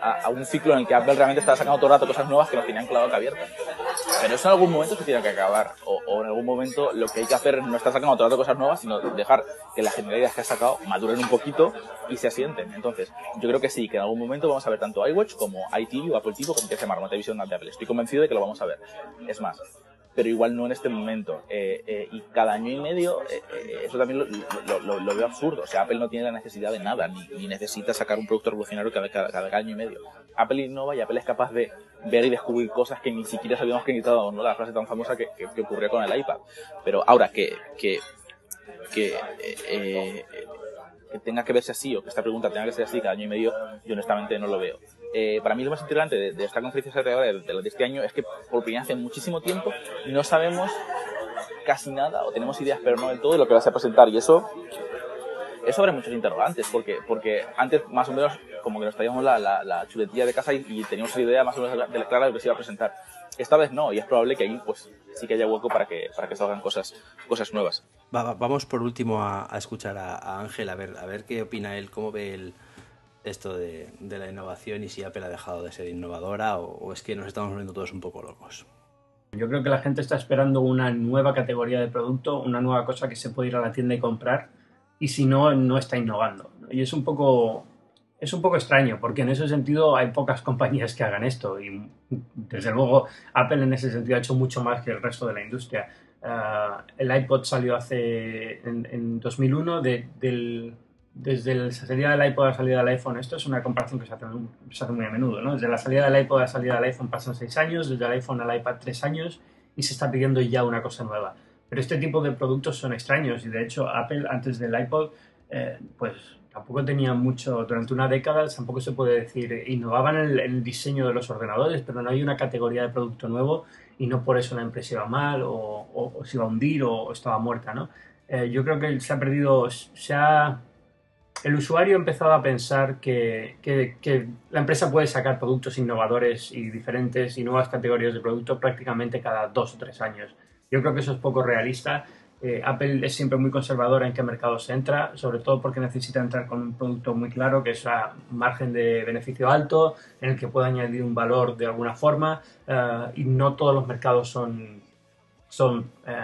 a, un ciclo en el que Apple realmente estaba sacando todo el rato cosas nuevas que nos tenían clavado que abierta. Pero eso en algún momento se tiene que acabar. O, en algún momento lo que hay que hacer no estar sacando todo el rato cosas nuevas, sino dejar que las generalidades que has sacado maduren un poquito y se asienten. Entonces, yo creo que sí, que en algún momento vamos a ver tanto iWatch como iTV o Apple TV como que se llama una televisión de Apple. Estoy convencido de que lo vamos a ver. Es más, pero igual no en este momento. Eh, eh, y cada año y medio, eh, eso también lo, veo absurdo. O sea, Apple no tiene la necesidad de nada, ni, necesita sacar un producto revolucionario cada, cada, año y medio. Apple innova y Apple es capaz de ver y descubrir cosas que ni siquiera sabíamos que necesitábamos, ¿no? La frase tan famosa que, que, ocurrió con el iPad. Pero ahora que, que, que que tenga que verse así o que esta pregunta tenga que ser así cada año y medio, yo honestamente no lo veo. Eh, para mí lo más interesante de, esta conferencia de, de, este año es que por primera vez hace muchísimo tiempo no sabemos casi nada o tenemos ideas pero no del todo de lo que vas a presentar. Y eso eso abre muchos interrogantes porque porque antes más o menos como que nos traíamos la, la, chuletilla de casa y, teníamos la idea más o menos de clara de lo que se iba a presentar. Esta vez no y es probable que ahí pues sí que haya hueco para que para que salgan cosas cosas nuevas. Vamos por último a, escuchar a, Ángel a ver a ver qué opina él cómo ve el esto de, la innovación y si Apple ha dejado de ser innovadora o, es que nos estamos volviendo todos un poco locos. Yo creo que la gente está esperando una nueva categoría de producto, una nueva cosa que se puede ir a la tienda y comprar y si no, no está innovando. Y es un poco, es un poco extraño porque en ese sentido hay pocas compañías que hagan esto y desde luego Apple en ese sentido ha hecho mucho más que el resto de la industria. Ah, el iPod salió hace en, 2001 del desde la salida del iPod a la salida del iPhone, esto es una comparación que se hace, muy a menudo, ¿no? Desde la salida del iPod a la salida del iPhone pasan seis años, desde el iPhone al iPad tres años, y se está pidiendo ya una cosa nueva. Pero este tipo de productos son extraños y de hecho Apple antes del iPod eh, pues tampoco tenía mucho, durante una década tampoco se puede decir, innovaban en el, diseño de los ordenadores, pero no hay una categoría de producto nuevo y no por eso la empresa iba mal o, se iba a hundir o, estaba muerta, ¿no? Eh, yo creo que se ha perdido, se ha, el usuario ha empezado a pensar que, que, la empresa puede sacar productos innovadores y diferentes y nuevas categorías de producto prácticamente cada dos o tres años. Yo creo que eso es poco realista. Eh, Apple es siempre muy conservadora en qué mercado se entra, sobre todo porque necesita entrar con un producto muy claro que es a margen de beneficio alto, en el que pueda añadir un valor de alguna forma eh, y no todos los mercados son, son eh,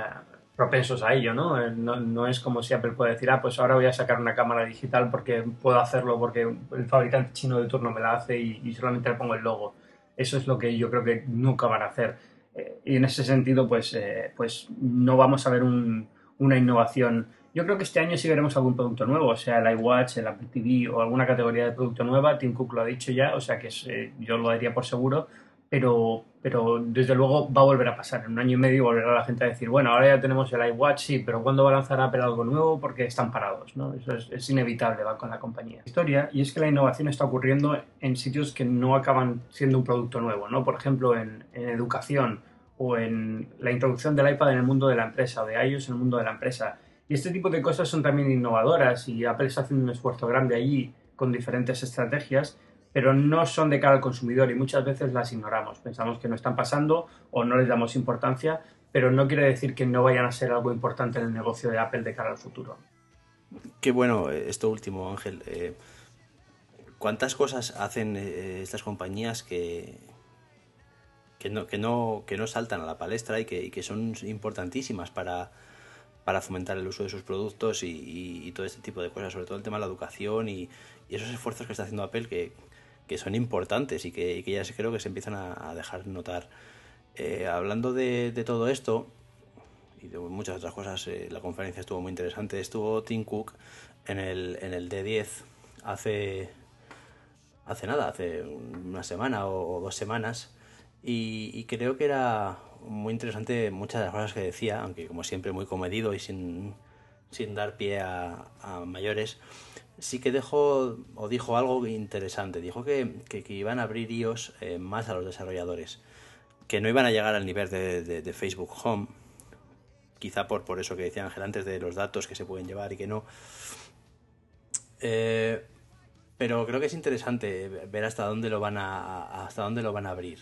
propensos a ello, ¿no? ¿no? ¿no? es como si Apple puede decir, ah, pues ahora voy a sacar una cámara digital porque puedo hacerlo porque el fabricante chino de turno me la hace y, y solamente le pongo el logo. Eso es lo que yo creo que nunca van a hacer eh, y en ese sentido, pues, eh, pues no vamos a ver una innovación. Yo creo que este año sí veremos algún producto nuevo, o sea, el iWatch, el Apple TV o alguna categoría de producto nueva. Tim Cook lo ha dicho ya, o sea que eh, yo lo daría por seguro, pero, pero desde luego va a volver a pasar. En un año y medio volverá la gente a decir, bueno, ahora ya tenemos el iWatch, sí, pero ¿cuándo va a lanzar Apple algo nuevo? Porque están parados, ¿no? Eso es, inevitable, va con la compañía. Historia, y es que la innovación está ocurriendo en sitios que no acaban siendo un producto nuevo, ¿no? Por ejemplo, en, en educación o en la introducción del iPad en el mundo de la empresa o de iOS en el mundo de la empresa. Y este tipo de cosas son también innovadoras y Apple está haciendo un esfuerzo grande allí con diferentes estrategias pero no son de cara al consumidor y muchas veces las ignoramos. Pensamos que no están pasando o no les damos importancia, pero no quiere decir que no vayan a ser algo importante en el negocio de Apple de cara al futuro. Qué bueno eh, esto último, Ángel. Eh, ¿Cuántas cosas hacen eh, estas compañías que, que, no, que, no, que no saltan a la palestra y que, que son importantísimas para, para fomentar el uso de sus productos y, todo este tipo de cosas, sobre todo el tema de la educación y, y esos esfuerzos que está haciendo Apple que, que son importantes y que, que, ya creo que se empiezan a, dejar notar. Eh, hablando de, de, todo esto y de muchas otras cosas, eh, la conferencia estuvo muy interesante. Estuvo Tim Cook en el, en el D10 hace, hace nada, hace una semana o, dos semanas. Y, y, creo que era muy interesante muchas de las cosas que decía, aunque como siempre muy comedido y sin, sin dar pie a, a mayores sí que dejó o dijo algo interesante. Dijo que, que, iban a abrir iOS eh, más a los desarrolladores, que no iban a llegar al nivel de, Facebook Home, quizá por, por eso que decía Ángel antes de los datos que se pueden llevar y que no. Eh, pero creo que es interesante ver hasta dónde lo van a hasta dónde lo van a abrir.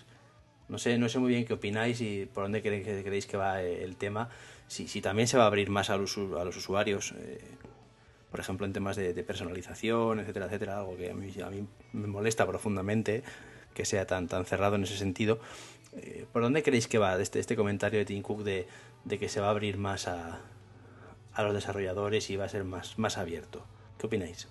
No sé, no sé muy bien qué opináis y por dónde creéis que va el tema. Si, si también se va a abrir más a los, a los usuarios. Eh, por ejemplo, en temas de, personalización, etcétera, etcétera, algo que a mí, a mí, me molesta profundamente que sea tan, tan cerrado en ese sentido. Eh, ¿Por dónde creéis que va este, este comentario de Tim Cook de, de que se va a abrir más a, a, los desarrolladores y va a ser más, más abierto? ¿Qué opináis?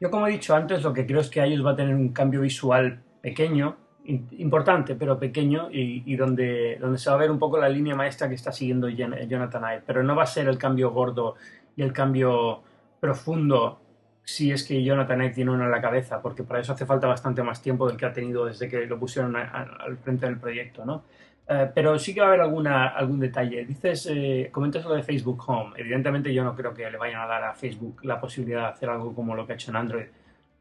Yo, como he dicho antes, lo que creo es que ellos va a tener un cambio visual pequeño, importante, pero pequeño, y, y, donde, donde se va a ver un poco la línea maestra que está siguiendo Jonathan Ive. Pero no va a ser el cambio gordo y el cambio profundo si es que Jonathan Ive tiene uno en la cabeza, porque para eso hace falta bastante más tiempo del que ha tenido desde que lo pusieron al frente del proyecto, ¿no? Eh, pero sí que va a haber alguna, algún detalle. Dices, eh, comentas lo de Facebook Home. Evidentemente yo no creo que le vayan a dar a Facebook la posibilidad de hacer algo como lo que ha hecho en Android,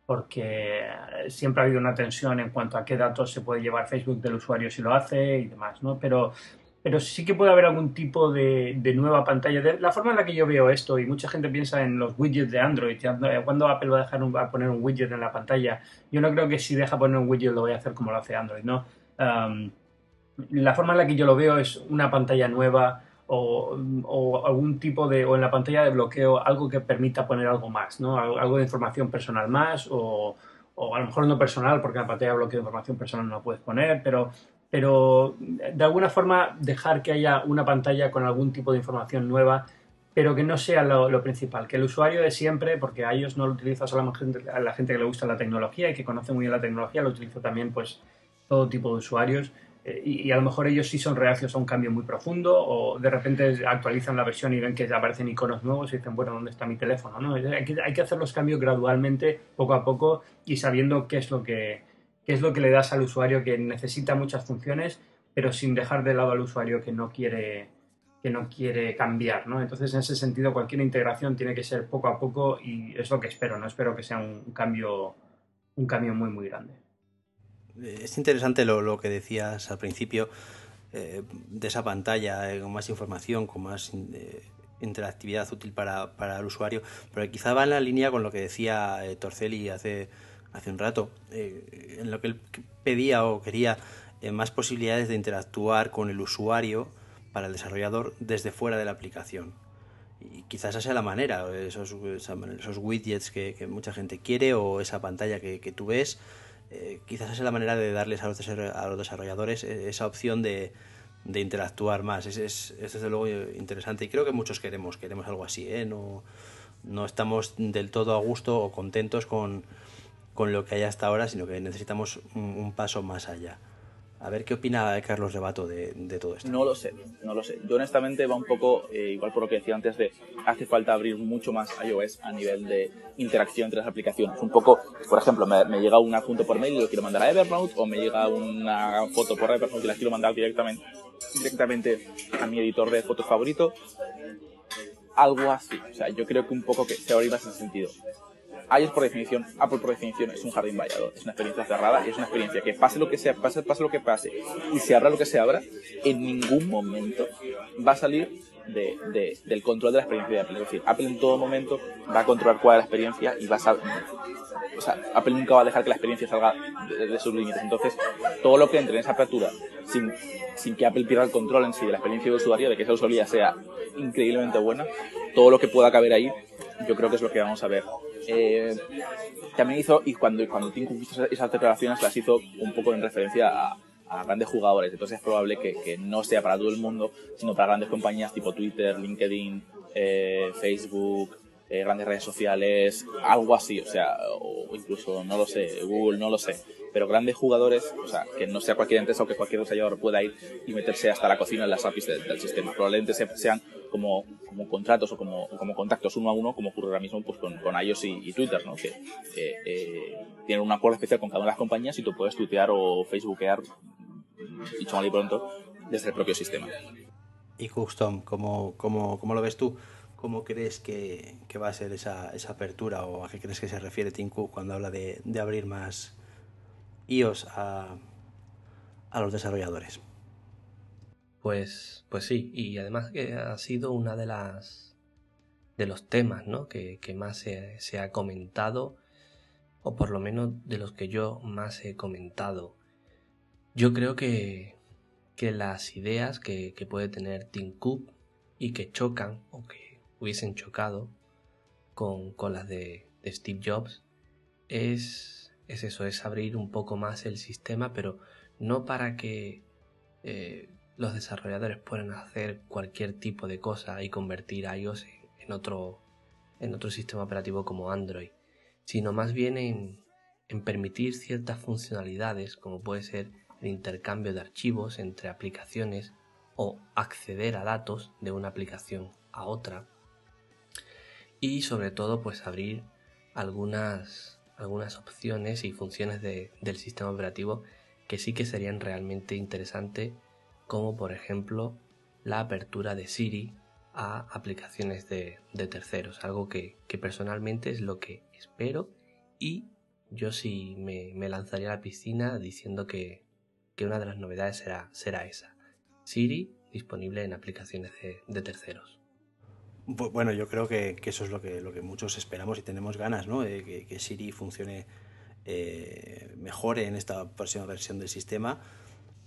porque siempre ha habido una tensión en cuanto a qué datos se puede llevar Facebook del usuario si lo hace y demás, ¿no? Pero pero sí que puede haber algún tipo de, nueva pantalla. La forma en la que yo veo esto, y mucha gente piensa en los widgets de Android, cuando Apple va a dejar a poner un widget en la pantalla, yo no creo que si deja poner un widget lo vaya a hacer como lo hace Android, ¿no? la forma en la que yo lo veo es una pantalla nueva o, o, algún tipo de, o en la pantalla de bloqueo, algo que permita poner algo más, ¿no? Algo de información personal más o, o a lo mejor no personal, porque en la pantalla de bloqueo de información personal no la puedes poner, pero pero de alguna forma dejar que haya una pantalla con algún tipo de información nueva, pero que no sea lo, principal, que el usuario de siempre, porque a ellos no lo utiliza solamente a la gente que le gusta la tecnología y que conoce muy bien la tecnología, lo utiliza también pues todo tipo de usuarios eh, y, a lo mejor ellos sí son reacios a un cambio muy profundo o de repente actualizan la versión y ven que aparecen iconos nuevos y dicen, bueno, ¿dónde está mi teléfono? ¿no? Hay, que, hay que hacer los cambios gradualmente, poco a poco y sabiendo qué es lo que qué es lo que le das al usuario que necesita muchas funciones, pero sin dejar de lado al usuario que no quiere que no quiere cambiar, ¿no? Entonces, en ese sentido, cualquier integración tiene que ser poco a poco y es lo que espero, no espero que sea un cambio, un cambio muy, muy grande. Es interesante lo, lo que decías al principio eh, de esa pantalla, eh, con más información, con más eh, interactividad útil para, para, el usuario, pero quizá va en la línea con lo que decía Torcelli hace, hace un rato, en lo que él pedía o quería más posibilidades de interactuar con el usuario para el desarrollador desde fuera de la aplicación. Y quizás esa sea la manera, esos, widgets que, mucha gente quiere o esa pantalla que, tú ves, eh, quizás esa sea la manera de darles a los, desarrolladores esa opción de, interactuar más. Es, es, desde luego interesante y creo que muchos queremos, queremos algo así. ¿eh? No, no estamos del todo a gusto o contentos con, lo que hay hasta ahora, sino que necesitamos un paso más allá. A ver qué opina Carlos Rebato de, todo esto. No lo sé, no lo sé. Yo honestamente va un poco, eh, igual por lo que decía antes, de hace falta abrir mucho más iOS a nivel de interacción entre las aplicaciones. Un poco, por ejemplo, me, llega un adjunto por mail y lo quiero mandar a Evernote, o me llega una foto por Evernote y la quiero mandar directamente, directamente a mi editor de fotos favorito. Algo así. O sea, yo creo que un poco que se abrirá ese sentido iOS por definición, Apple por definición es un jardín vallado, es una experiencia cerrada y es una experiencia que pase lo que sea, pase, lo que pase y se abra lo que se abra, en ningún momento va a salir de, del control de la experiencia de Apple. Es decir, Apple en todo momento va a controlar cuál es la experiencia y va a o sea, Apple nunca va a dejar que la experiencia salga de, sus límites. Entonces, todo lo que entre en esa apertura sin, sin que Apple pierda el control en sí de la experiencia de usuario, de que esa usabilidad sea increíblemente buena, todo lo que pueda caber ahí, yo creo que es lo que vamos a ver eh, también hizo, y cuando, cuando Tim hizo esas declaraciones, las hizo un poco en referencia a, grandes jugadores. Entonces es probable que, no sea para todo el mundo, sino para grandes compañías tipo Twitter, LinkedIn, eh, Facebook, eh, grandes redes sociales, algo así, o sea, o incluso, no lo sé, Google, no lo sé, pero grandes jugadores, o sea, que no sea cualquier empresa o que cualquier desarrollador pueda ir y meterse hasta la cocina en las APIs del, sistema. Probablemente sean como, como contratos o como, como contactos uno a uno, como ocurre ahora mismo pues, con, con iOS y, Twitter, ¿no? que eh, tienen un acuerdo especial con cada una de las compañías y tú puedes tuitear o facebookear, dicho mal y pronto, desde el propio sistema. Y Custom, ¿cómo, cómo, cómo lo ves tú? ¿Cómo crees que, va a ser esa, esa, apertura o a qué crees que se refiere Tim Cook cuando habla de, abrir más iOS a, los desarrolladores? Pues, pues sí, y además que ha sido una de las de los temas ¿no? que, más se, ha comentado, o por lo menos de los que yo más he comentado. Yo creo que, que las ideas que, que puede tener Tim Cook y que chocan o que hubiesen chocado con, las de, Steve Jobs es, es, eso, es abrir un poco más el sistema, pero no para que eh, los desarrolladores puedan hacer cualquier tipo de cosa y convertir a iOS en, otro, en otro sistema operativo como Android, sino más bien en, en permitir ciertas funcionalidades como puede ser el intercambio de archivos entre aplicaciones o acceder a datos de una aplicación a otra. Y sobre todo pues abrir algunas, algunas opciones y funciones del sistema operativo que sí que serían realmente interesantes como por ejemplo la apertura de Siri a aplicaciones de, terceros, algo que, personalmente es lo que espero y yo sí me, lanzaría a la piscina diciendo que, una de las novedades será, será esa, Siri disponible en aplicaciones de terceros. Bueno, yo creo que, eso es lo que, que muchos esperamos y tenemos ganas, ¿no? De que, Siri funcione eh, mejor en esta próxima versión del sistema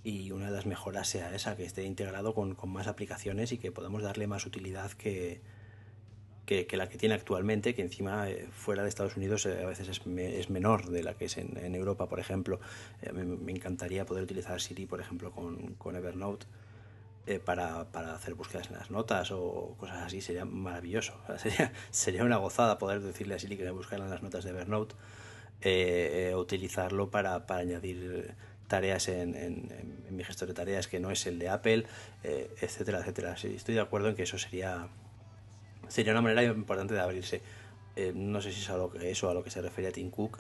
y una de las mejoras sea esa, que esté integrado con, más aplicaciones y que podamos darle más utilidad que, que, la que tiene actualmente, que encima eh, fuera de Estados Unidos eh, a veces es, menor de la que es en, Europa, por ejemplo. Me, me, encantaría poder utilizar Siri, por ejemplo, con Evernote eh, para, hacer búsquedas en las notas o cosas así, sería maravilloso. sería, sería una gozada poder decirle a Siri que me buscara en las notas de Evernote, eh, eh, utilizarlo para, añadir tareas en, mi gestor de tareas que no es el de Apple, etcétera, etcétera. estoy de acuerdo en que eso sería, sería una manera importante de abrirse. no sé si es a lo que eso a lo que se refiere a Tim Cook,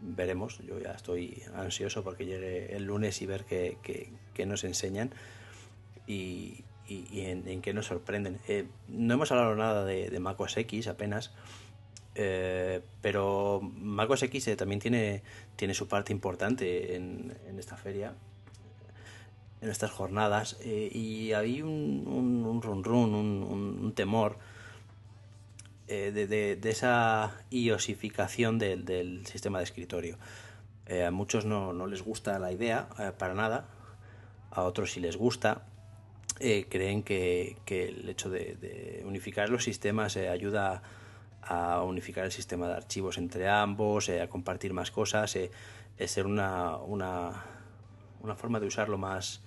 veremos, yo ya estoy ansioso porque llegue el lunes y ver qué, qué, nos enseñan y, y, en, qué nos sorprenden. Eh, no hemos hablado nada de, de macOS X apenas, eh, pero macOS X eh, también tiene, tiene su parte importante en, en esta feria, en estas jornadas, y hay un, un, un run un, un temor eh, de, esa iosificación del sistema de escritorio. Eh, a muchos no, les gusta la idea eh, para nada, a otros sí les gusta. Creen que, el hecho de, unificar los sistemas ayuda a unificar el sistema de archivos entre ambos, a compartir más cosas, es ser una, una, una, forma de usarlo más,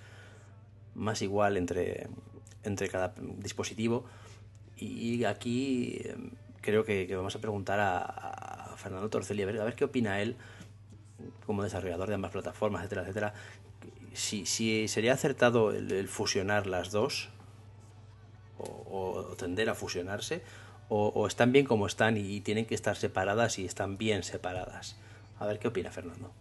más igual entre, entre cada dispositivo y aquí creo que, vamos a preguntar a, Fernando Torcelli a ver, qué opina él como desarrollador de ambas plataformas, etcétera, etcétera. Si, si sería acertado el, fusionar las dos o, tender a fusionarse o, están bien como están y, tienen que estar separadas y están bien separadas. A ver qué opina Fernando.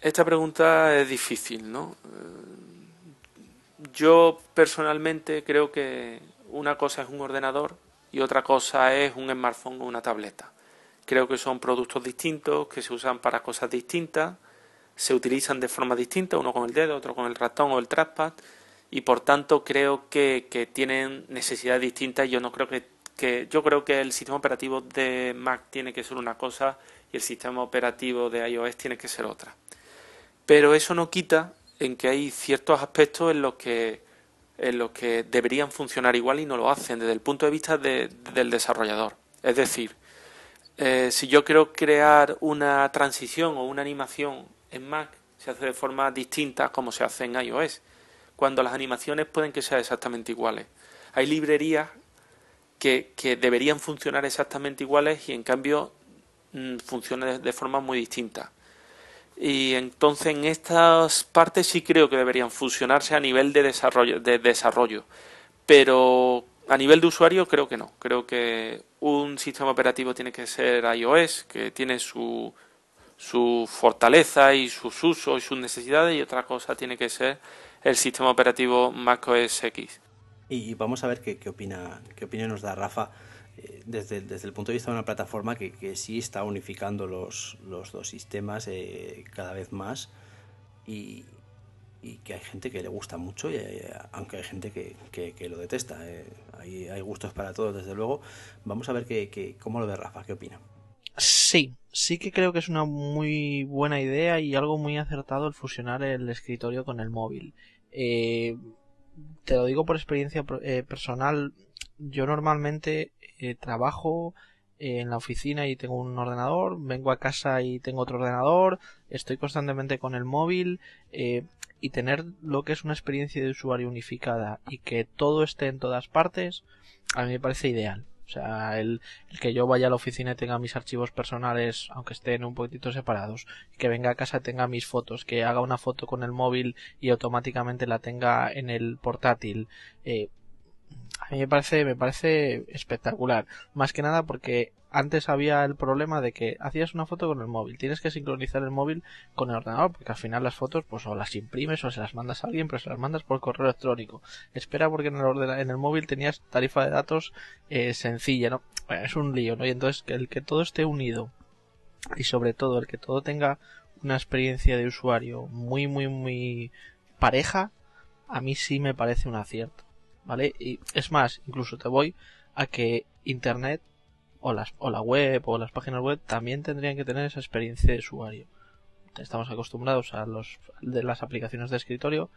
Esta pregunta es difícil, ¿no? Eh, yo personalmente creo que una cosa es un ordenador y otra cosa es un smartphone o una tableta. Creo que son productos distintos, que se usan para cosas distintas, se utilizan de forma distinta, uno con el dedo, otro con el ratón o el trackpad, y por tanto creo que, tienen necesidades distintas. Yo no creo que, que, yo creo que el sistema operativo de Mac tiene que ser una cosa y el sistema operativo de iOS tiene que ser otra. Pero eso no quita en que hay ciertos aspectos en los que en los que deberían funcionar igual y no lo hacen desde el punto de vista del desarrollador. Es decir, eh, si yo quiero crear una transición o una animación en Mac, se hace de forma distinta como se hace en iOS, cuando las animaciones pueden que sean exactamente iguales. Hay librerías que, deberían funcionar exactamente iguales y en cambio mm, funcionan de forma muy distinta. Y entonces en estas partes sí creo que deberían fusionarse a nivel de desarrollo, de desarrollo. Pero a nivel de usuario creo que no. Creo que un sistema operativo tiene que ser iOS, que tiene su, su fortaleza y sus usos y sus necesidades, y otra cosa tiene que ser el sistema operativo macOS X. Y vamos a ver qué, qué opina, qué opinión nos da Rafa eh, desde, desde, el punto de vista de una plataforma que, que sí está unificando los, los dos sistemas eh, cada vez más y, y, que hay gente que le gusta mucho, y, eh, aunque hay gente que, que, lo detesta. hay, hay, gustos para todos, desde luego. Vamos a ver que, cómo lo ve Rafa, qué opina. Sí, sí que creo que es una muy buena idea y algo muy acertado el fusionar el escritorio con el móvil. te lo digo por experiencia personal. Yo normalmente eh, trabajo eh, en la oficina y tengo un ordenador, vengo a casa y tengo otro ordenador, estoy constantemente con el móvil eh, y tener lo que es una experiencia de usuario unificada y que todo esté en todas partes, a mí me parece ideal. O sea, el, que yo vaya a la oficina y tenga mis archivos personales, aunque estén un poquitito separados, que venga a casa tenga mis fotos, que haga una foto con el móvil y automáticamente la tenga en el portátil, eh, a mí me parece, me parece espectacular. Más que nada porque antes había el problema de que hacías una foto con el móvil, tienes que sincronizar el móvil con el ordenador, porque al final las fotos pues o las imprimes o se las mandas a alguien, pero se las mandas por correo electrónico. Espera porque en el, en el móvil tenías tarifa de datos eh, sencilla, ¿no? es un lío, ¿no? Y entonces el que todo esté unido y sobre todo el que todo tenga una experiencia de usuario muy, muy, muy pareja, a mí sí me parece un acierto. ¿vale? Y es más, incluso te voy a que Internet o, las, o la web o las páginas web también tendrían que tener esa experiencia de usuario. Estamos acostumbrados a los de las aplicaciones de escritorio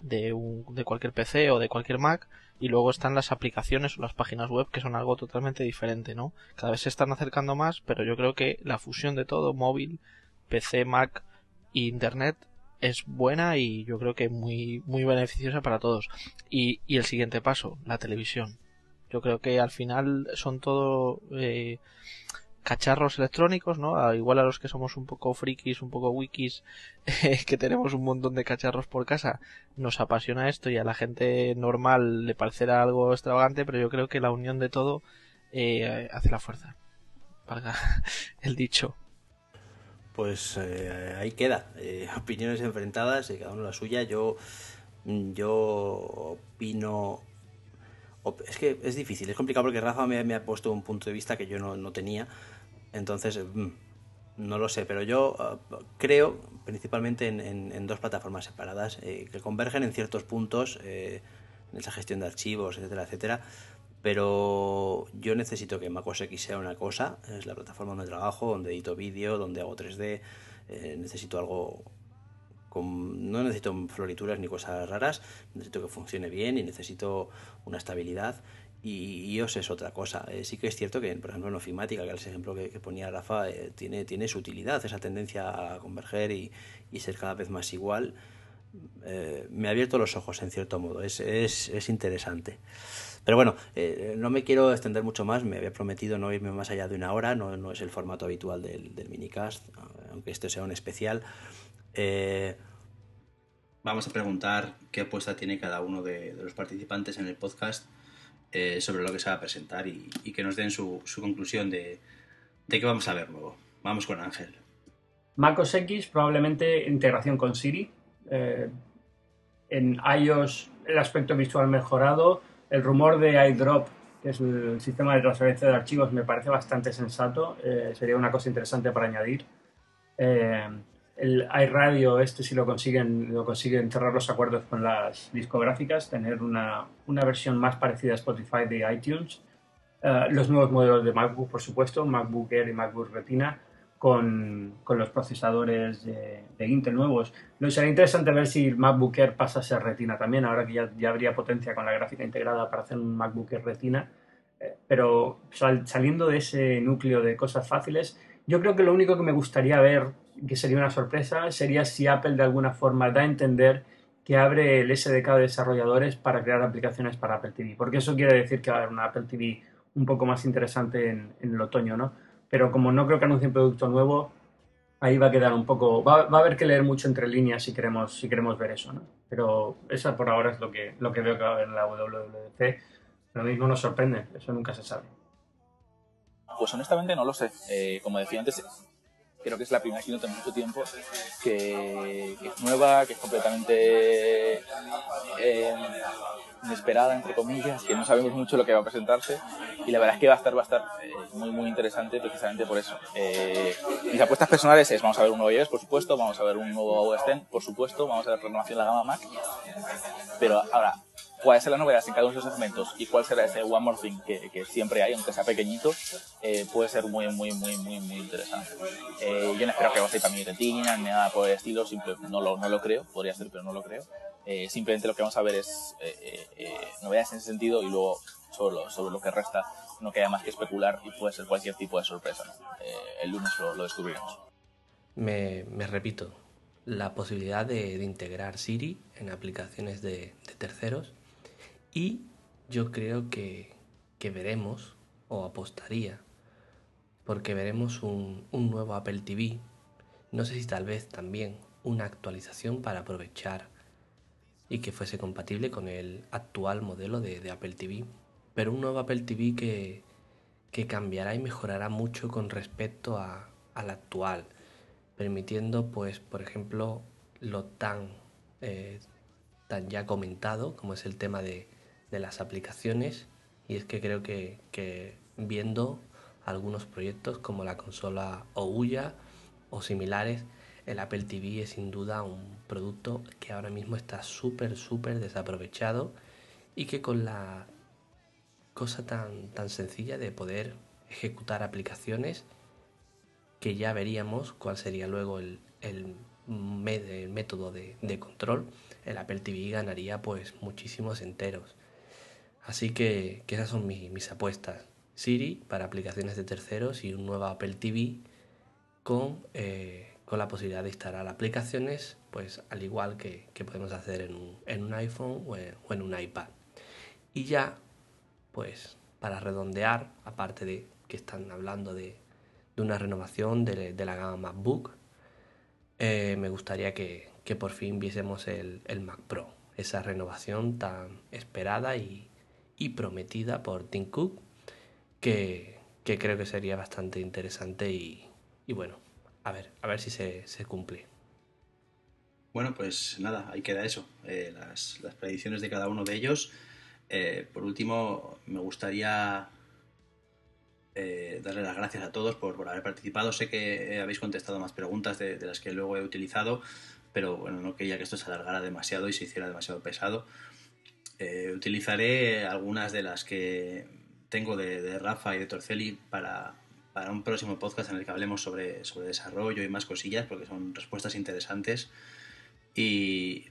de, un, de cualquier PC o de cualquier Mac y luego están las aplicaciones o las páginas web que son algo totalmente diferente, ¿no? Cada vez se están acercando más, pero yo creo que la fusión de todo, móvil, PC, Mac e Internet es buena y yo creo que muy, muy beneficiosa para todos. Y, y el siguiente paso, la televisión. Yo creo que al final son todo eh, cacharros electrónicos, ¿no? igual a los que somos un poco frikis, un poco wikis, que tenemos un montón de cacharros por casa, nos apasiona esto y a la gente normal le parecerá algo extravagante, pero yo creo que la unión de todo eh, hace la fuerza. Valga el dicho. Pues eh, ahí queda. Opiniones enfrentadas, y cada uno la suya. Yo, yo opino. Es que es difícil, es complicado porque Rafa me, ha puesto un punto de vista que yo no, tenía. Entonces, mm, no lo sé, pero yo eh, creo principalmente en, dos plataformas separadas que convergen en ciertos puntos, en esa gestión de archivos, etcétera, etcétera pero yo necesito que MacOS X sea una cosa, es la plataforma donde trabajo, donde edito vídeo, donde hago 3D, eh, necesito algo no necesito florituras ni cosas raras, necesito que funcione bien y necesito una estabilidad y iOS es otra cosa. Eh, sí que es cierto que, por ejemplo, en Ofimática, que es el ejemplo que, ponía Rafa, eh, tiene, tiene su utilidad, esa tendencia a converger y, ser cada vez más igual. me ha abierto los ojos, en cierto modo, es, es, es interesante. Pero bueno, eh, no me quiero extender mucho más, me había prometido no irme más allá de una hora, no, no es el formato habitual del, del minicast, aunque este sea un especial. Eh, vamos a preguntar qué apuesta tiene cada uno de, los participantes en el podcast eh, sobre lo que se va a presentar y, que nos den su, su conclusión de, de, qué vamos a ver luego. Vamos con Ángel. MacOS X probablemente integración con Siri. en iOS el aspecto visual mejorado el rumor de iDrop, que es el sistema de transferencia de archivos, me parece bastante sensato. Eh, sería una cosa interesante para añadir. El iRadio, este si lo consiguen, lo consiguen cerrar los acuerdos con las discográficas, tener una, una versión más parecida a Spotify de iTunes. Eh, los nuevos modelos de MacBook, por supuesto, MacBook Air y MacBook Retina con, con los procesadores de, Intel nuevos. Lo sería interesante ver si el MacBook Air pasa a ser Retina también, ahora que ya, ya habría potencia con la gráfica integrada para hacer un MacBook Air Retina. Eh, pero saliendo de ese núcleo de cosas fáciles, yo creo que lo único que me gustaría ver, que sería una sorpresa, sería si Apple de alguna forma da a entender que abre el SDK de desarrolladores para crear aplicaciones para Apple TV, porque eso quiere decir que va a haber una Apple TV un poco más interesante en, el otoño, ¿no? pero como no creo que anuncie un producto nuevo, ahí va a quedar un poco, va, a haber que leer mucho entre líneas si queremos, si queremos ver eso, ¿no? Pero esa por ahora es lo que, lo que veo que va a haber en la WWDC. Lo mismo nos sorprende, eso nunca se sabe. Pues honestamente no lo sé. Eh, como decía antes, creo que es la primera keynote en mucho tiempo que, es nueva, que es completamente eh, inesperada, entre comillas, que no sabemos mucho lo que va a presentarse y la verdad es que va a estar, va a estar eh, muy, muy interesante precisamente por eso. Eh, mis apuestas personales es, vamos a ver un nuevo iOS, por supuesto, vamos a ver un nuevo OS por supuesto, vamos a ver renovación de la gama Mac, pero ahora, cuáles serán las novedades en cada uno de esos segmentos y cuál será ese One More Thing que, que siempre hay, aunque sea pequeñito, eh, puede ser muy, muy, muy, muy, muy interesante. Eh, yo no espero que va a ser también retina ni nada por el estilo, simple, no, lo, no lo creo, podría ser, pero no lo creo. Eh, simplemente lo que vamos a ver es novedades en ese sentido y luego sobre lo, sobre lo que resta no queda más que especular y puede ser cualquier tipo de sorpresa. el lunes lo, lo descubriremos. Me, me, repito, la posibilidad de, de, integrar Siri en aplicaciones de, de terceros y yo creo que, que veremos, o apostaría, porque veremos un, un, nuevo Apple TV. No sé si tal vez también una actualización para aprovechar y que fuese compatible con el actual modelo de, de Apple TV. Pero un nuevo Apple TV que, que cambiará y mejorará mucho con respecto a, al actual, permitiendo, pues, por ejemplo, lo tan, eh, tan ya comentado como es el tema de, de las aplicaciones y es que creo que, que viendo algunos proyectos como la consola Ouya o similares, el Apple TV es sin duda un producto que ahora mismo está súper, súper desaprovechado y que con la cosa tan, tan sencilla de poder ejecutar aplicaciones que ya veríamos cuál sería luego el, el, método de, de, control, el Apple TV ganaría pues muchísimos enteros. Así que, esas son mis, apuestas. Siri para aplicaciones de terceros y un nuevo Apple TV con, eh, con la posibilidad de instalar aplicaciones, pues al igual que, podemos hacer en un, en un iPhone o en, un iPad. Y ya, pues para redondear, aparte de que están hablando de, una renovación de, la gama MacBook, eh, me gustaría que, por fin viésemos el, el Mac Pro, esa renovación tan esperada y, y prometida por Tim Cook, que, creo que sería bastante interesante y, bueno, A ver, a ver si se, cumple. Bueno, pues nada, ahí queda eso, eh, las, predicciones de cada uno de ellos. Eh, por último, me gustaría eh, darle las gracias a todos por, por, haber participado. Sé que habéis contestado más preguntas de, de, las que luego he utilizado, pero bueno, no quería que esto se alargara demasiado y se hiciera demasiado pesado. Utilizaré algunas de las que tengo de, de Rafa y de Torceli para, para un próximo podcast en el que hablemos sobre, sobre desarrollo y más cosillas, porque son respuestas interesantes. Y,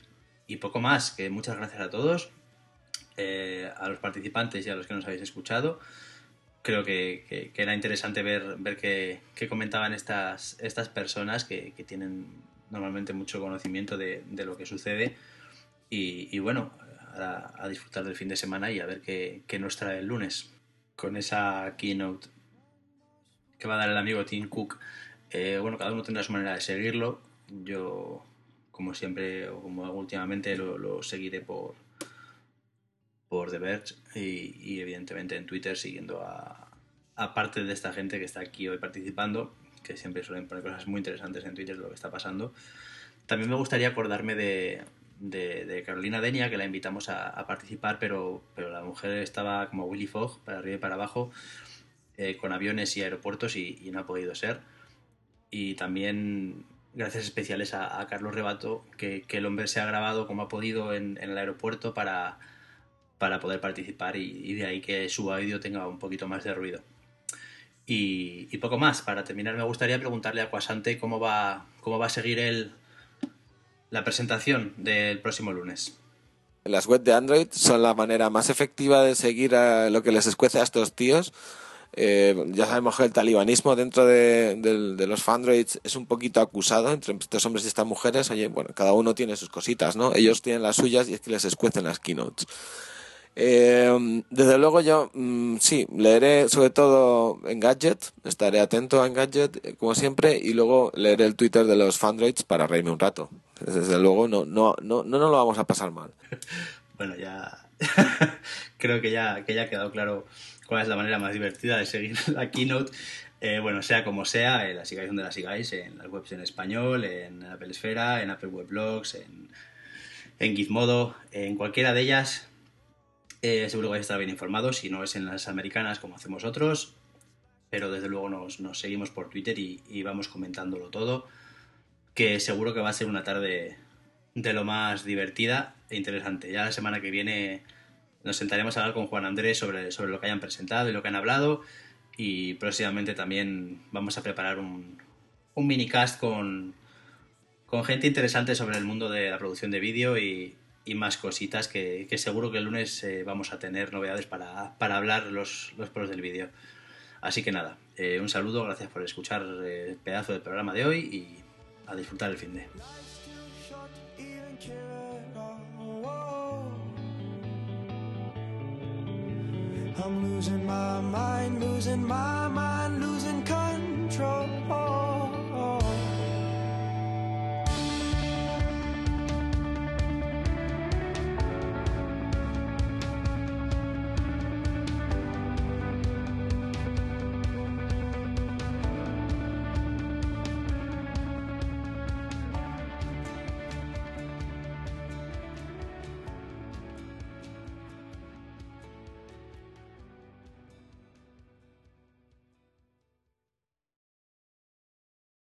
y poco más, que muchas gracias a todos, eh, a los participantes y a los que nos habéis escuchado. Creo que, que, que era interesante ver, ver qué, comentaban estas, estas personas que, que tienen normalmente mucho conocimiento de, de lo que sucede. Y, y bueno, a, disfrutar del fin de semana y a ver qué, nos trae el lunes. Con esa keynote que va a dar el amigo Tim Cook. Eh, bueno, cada uno tendrá su manera de seguirlo. Yo, como siempre, o como hago últimamente, lo, seguiré por, por The Verge y, y, evidentemente en Twitter siguiendo a, a, parte de esta gente que está aquí hoy participando, que siempre suelen poner cosas muy interesantes en Twitter de lo que está pasando. También me gustaría acordarme de, de, Carolina Denia, que la invitamos a, participar, pero, pero la mujer estaba como Willy Fogg, para arriba y para abajo eh, con aviones y aeropuertos y, no ha podido ser. Y también gracias especiales a, Carlos Rebato, que, el hombre se ha grabado como ha podido en, el aeropuerto para, para poder participar y, de ahí que su audio tenga un poquito más de ruido. Y, y, poco más. Para terminar, me gustaría preguntarle a Cuasante cómo va, cómo va a seguir él la presentación del próximo lunes. Las webs de Android son la manera más efectiva de seguir a lo que les escuece a estos tíos eh, ya sabemos que el talibanismo dentro de, los fandroids es un poquito acusado entre estos hombres y estas mujeres. Oye, bueno, cada uno tiene sus cositas, ¿no? Ellos tienen las suyas y es que les escuecen las keynotes. Eh, desde luego yo mmm, sí, leeré sobre todo en Gadget, estaré atento a Gadget eh, como siempre y luego leeré el Twitter de los Fandroids para reírme un rato. Desde luego no, no, no, no nos lo vamos a pasar mal. Bueno, ya creo que ya, que ya ha quedado claro cuál es la manera más divertida de seguir la keynote. Eh, bueno, sea como sea, eh, la sigáis donde la sigáis, en las webs en español, en Apple Esfera, en Apple Weblogs, en, en Gizmodo, en cualquiera de ellas, eh, seguro que vais a estar bien informados, si no es en las americanas como hacemos otros, pero desde luego nos, nos seguimos por Twitter y, y, vamos comentándolo todo, que seguro que va a ser una tarde de lo más divertida e interesante. Ya la semana que viene nos sentaremos a hablar con Juan Andrés sobre, sobre lo que hayan presentado y lo que han hablado y próximamente también vamos a preparar un, un minicast con, con gente interesante sobre el mundo de la producción de vídeo y, y, más cositas que, que, seguro que el lunes eh, vamos a tener novedades para, para hablar los, los pros del vídeo. Así que nada, eh, un saludo, gracias por escuchar eh, el pedazo del programa de hoy y a disfrutar el fin de. I'm losing my mind, losing my mind, losing control.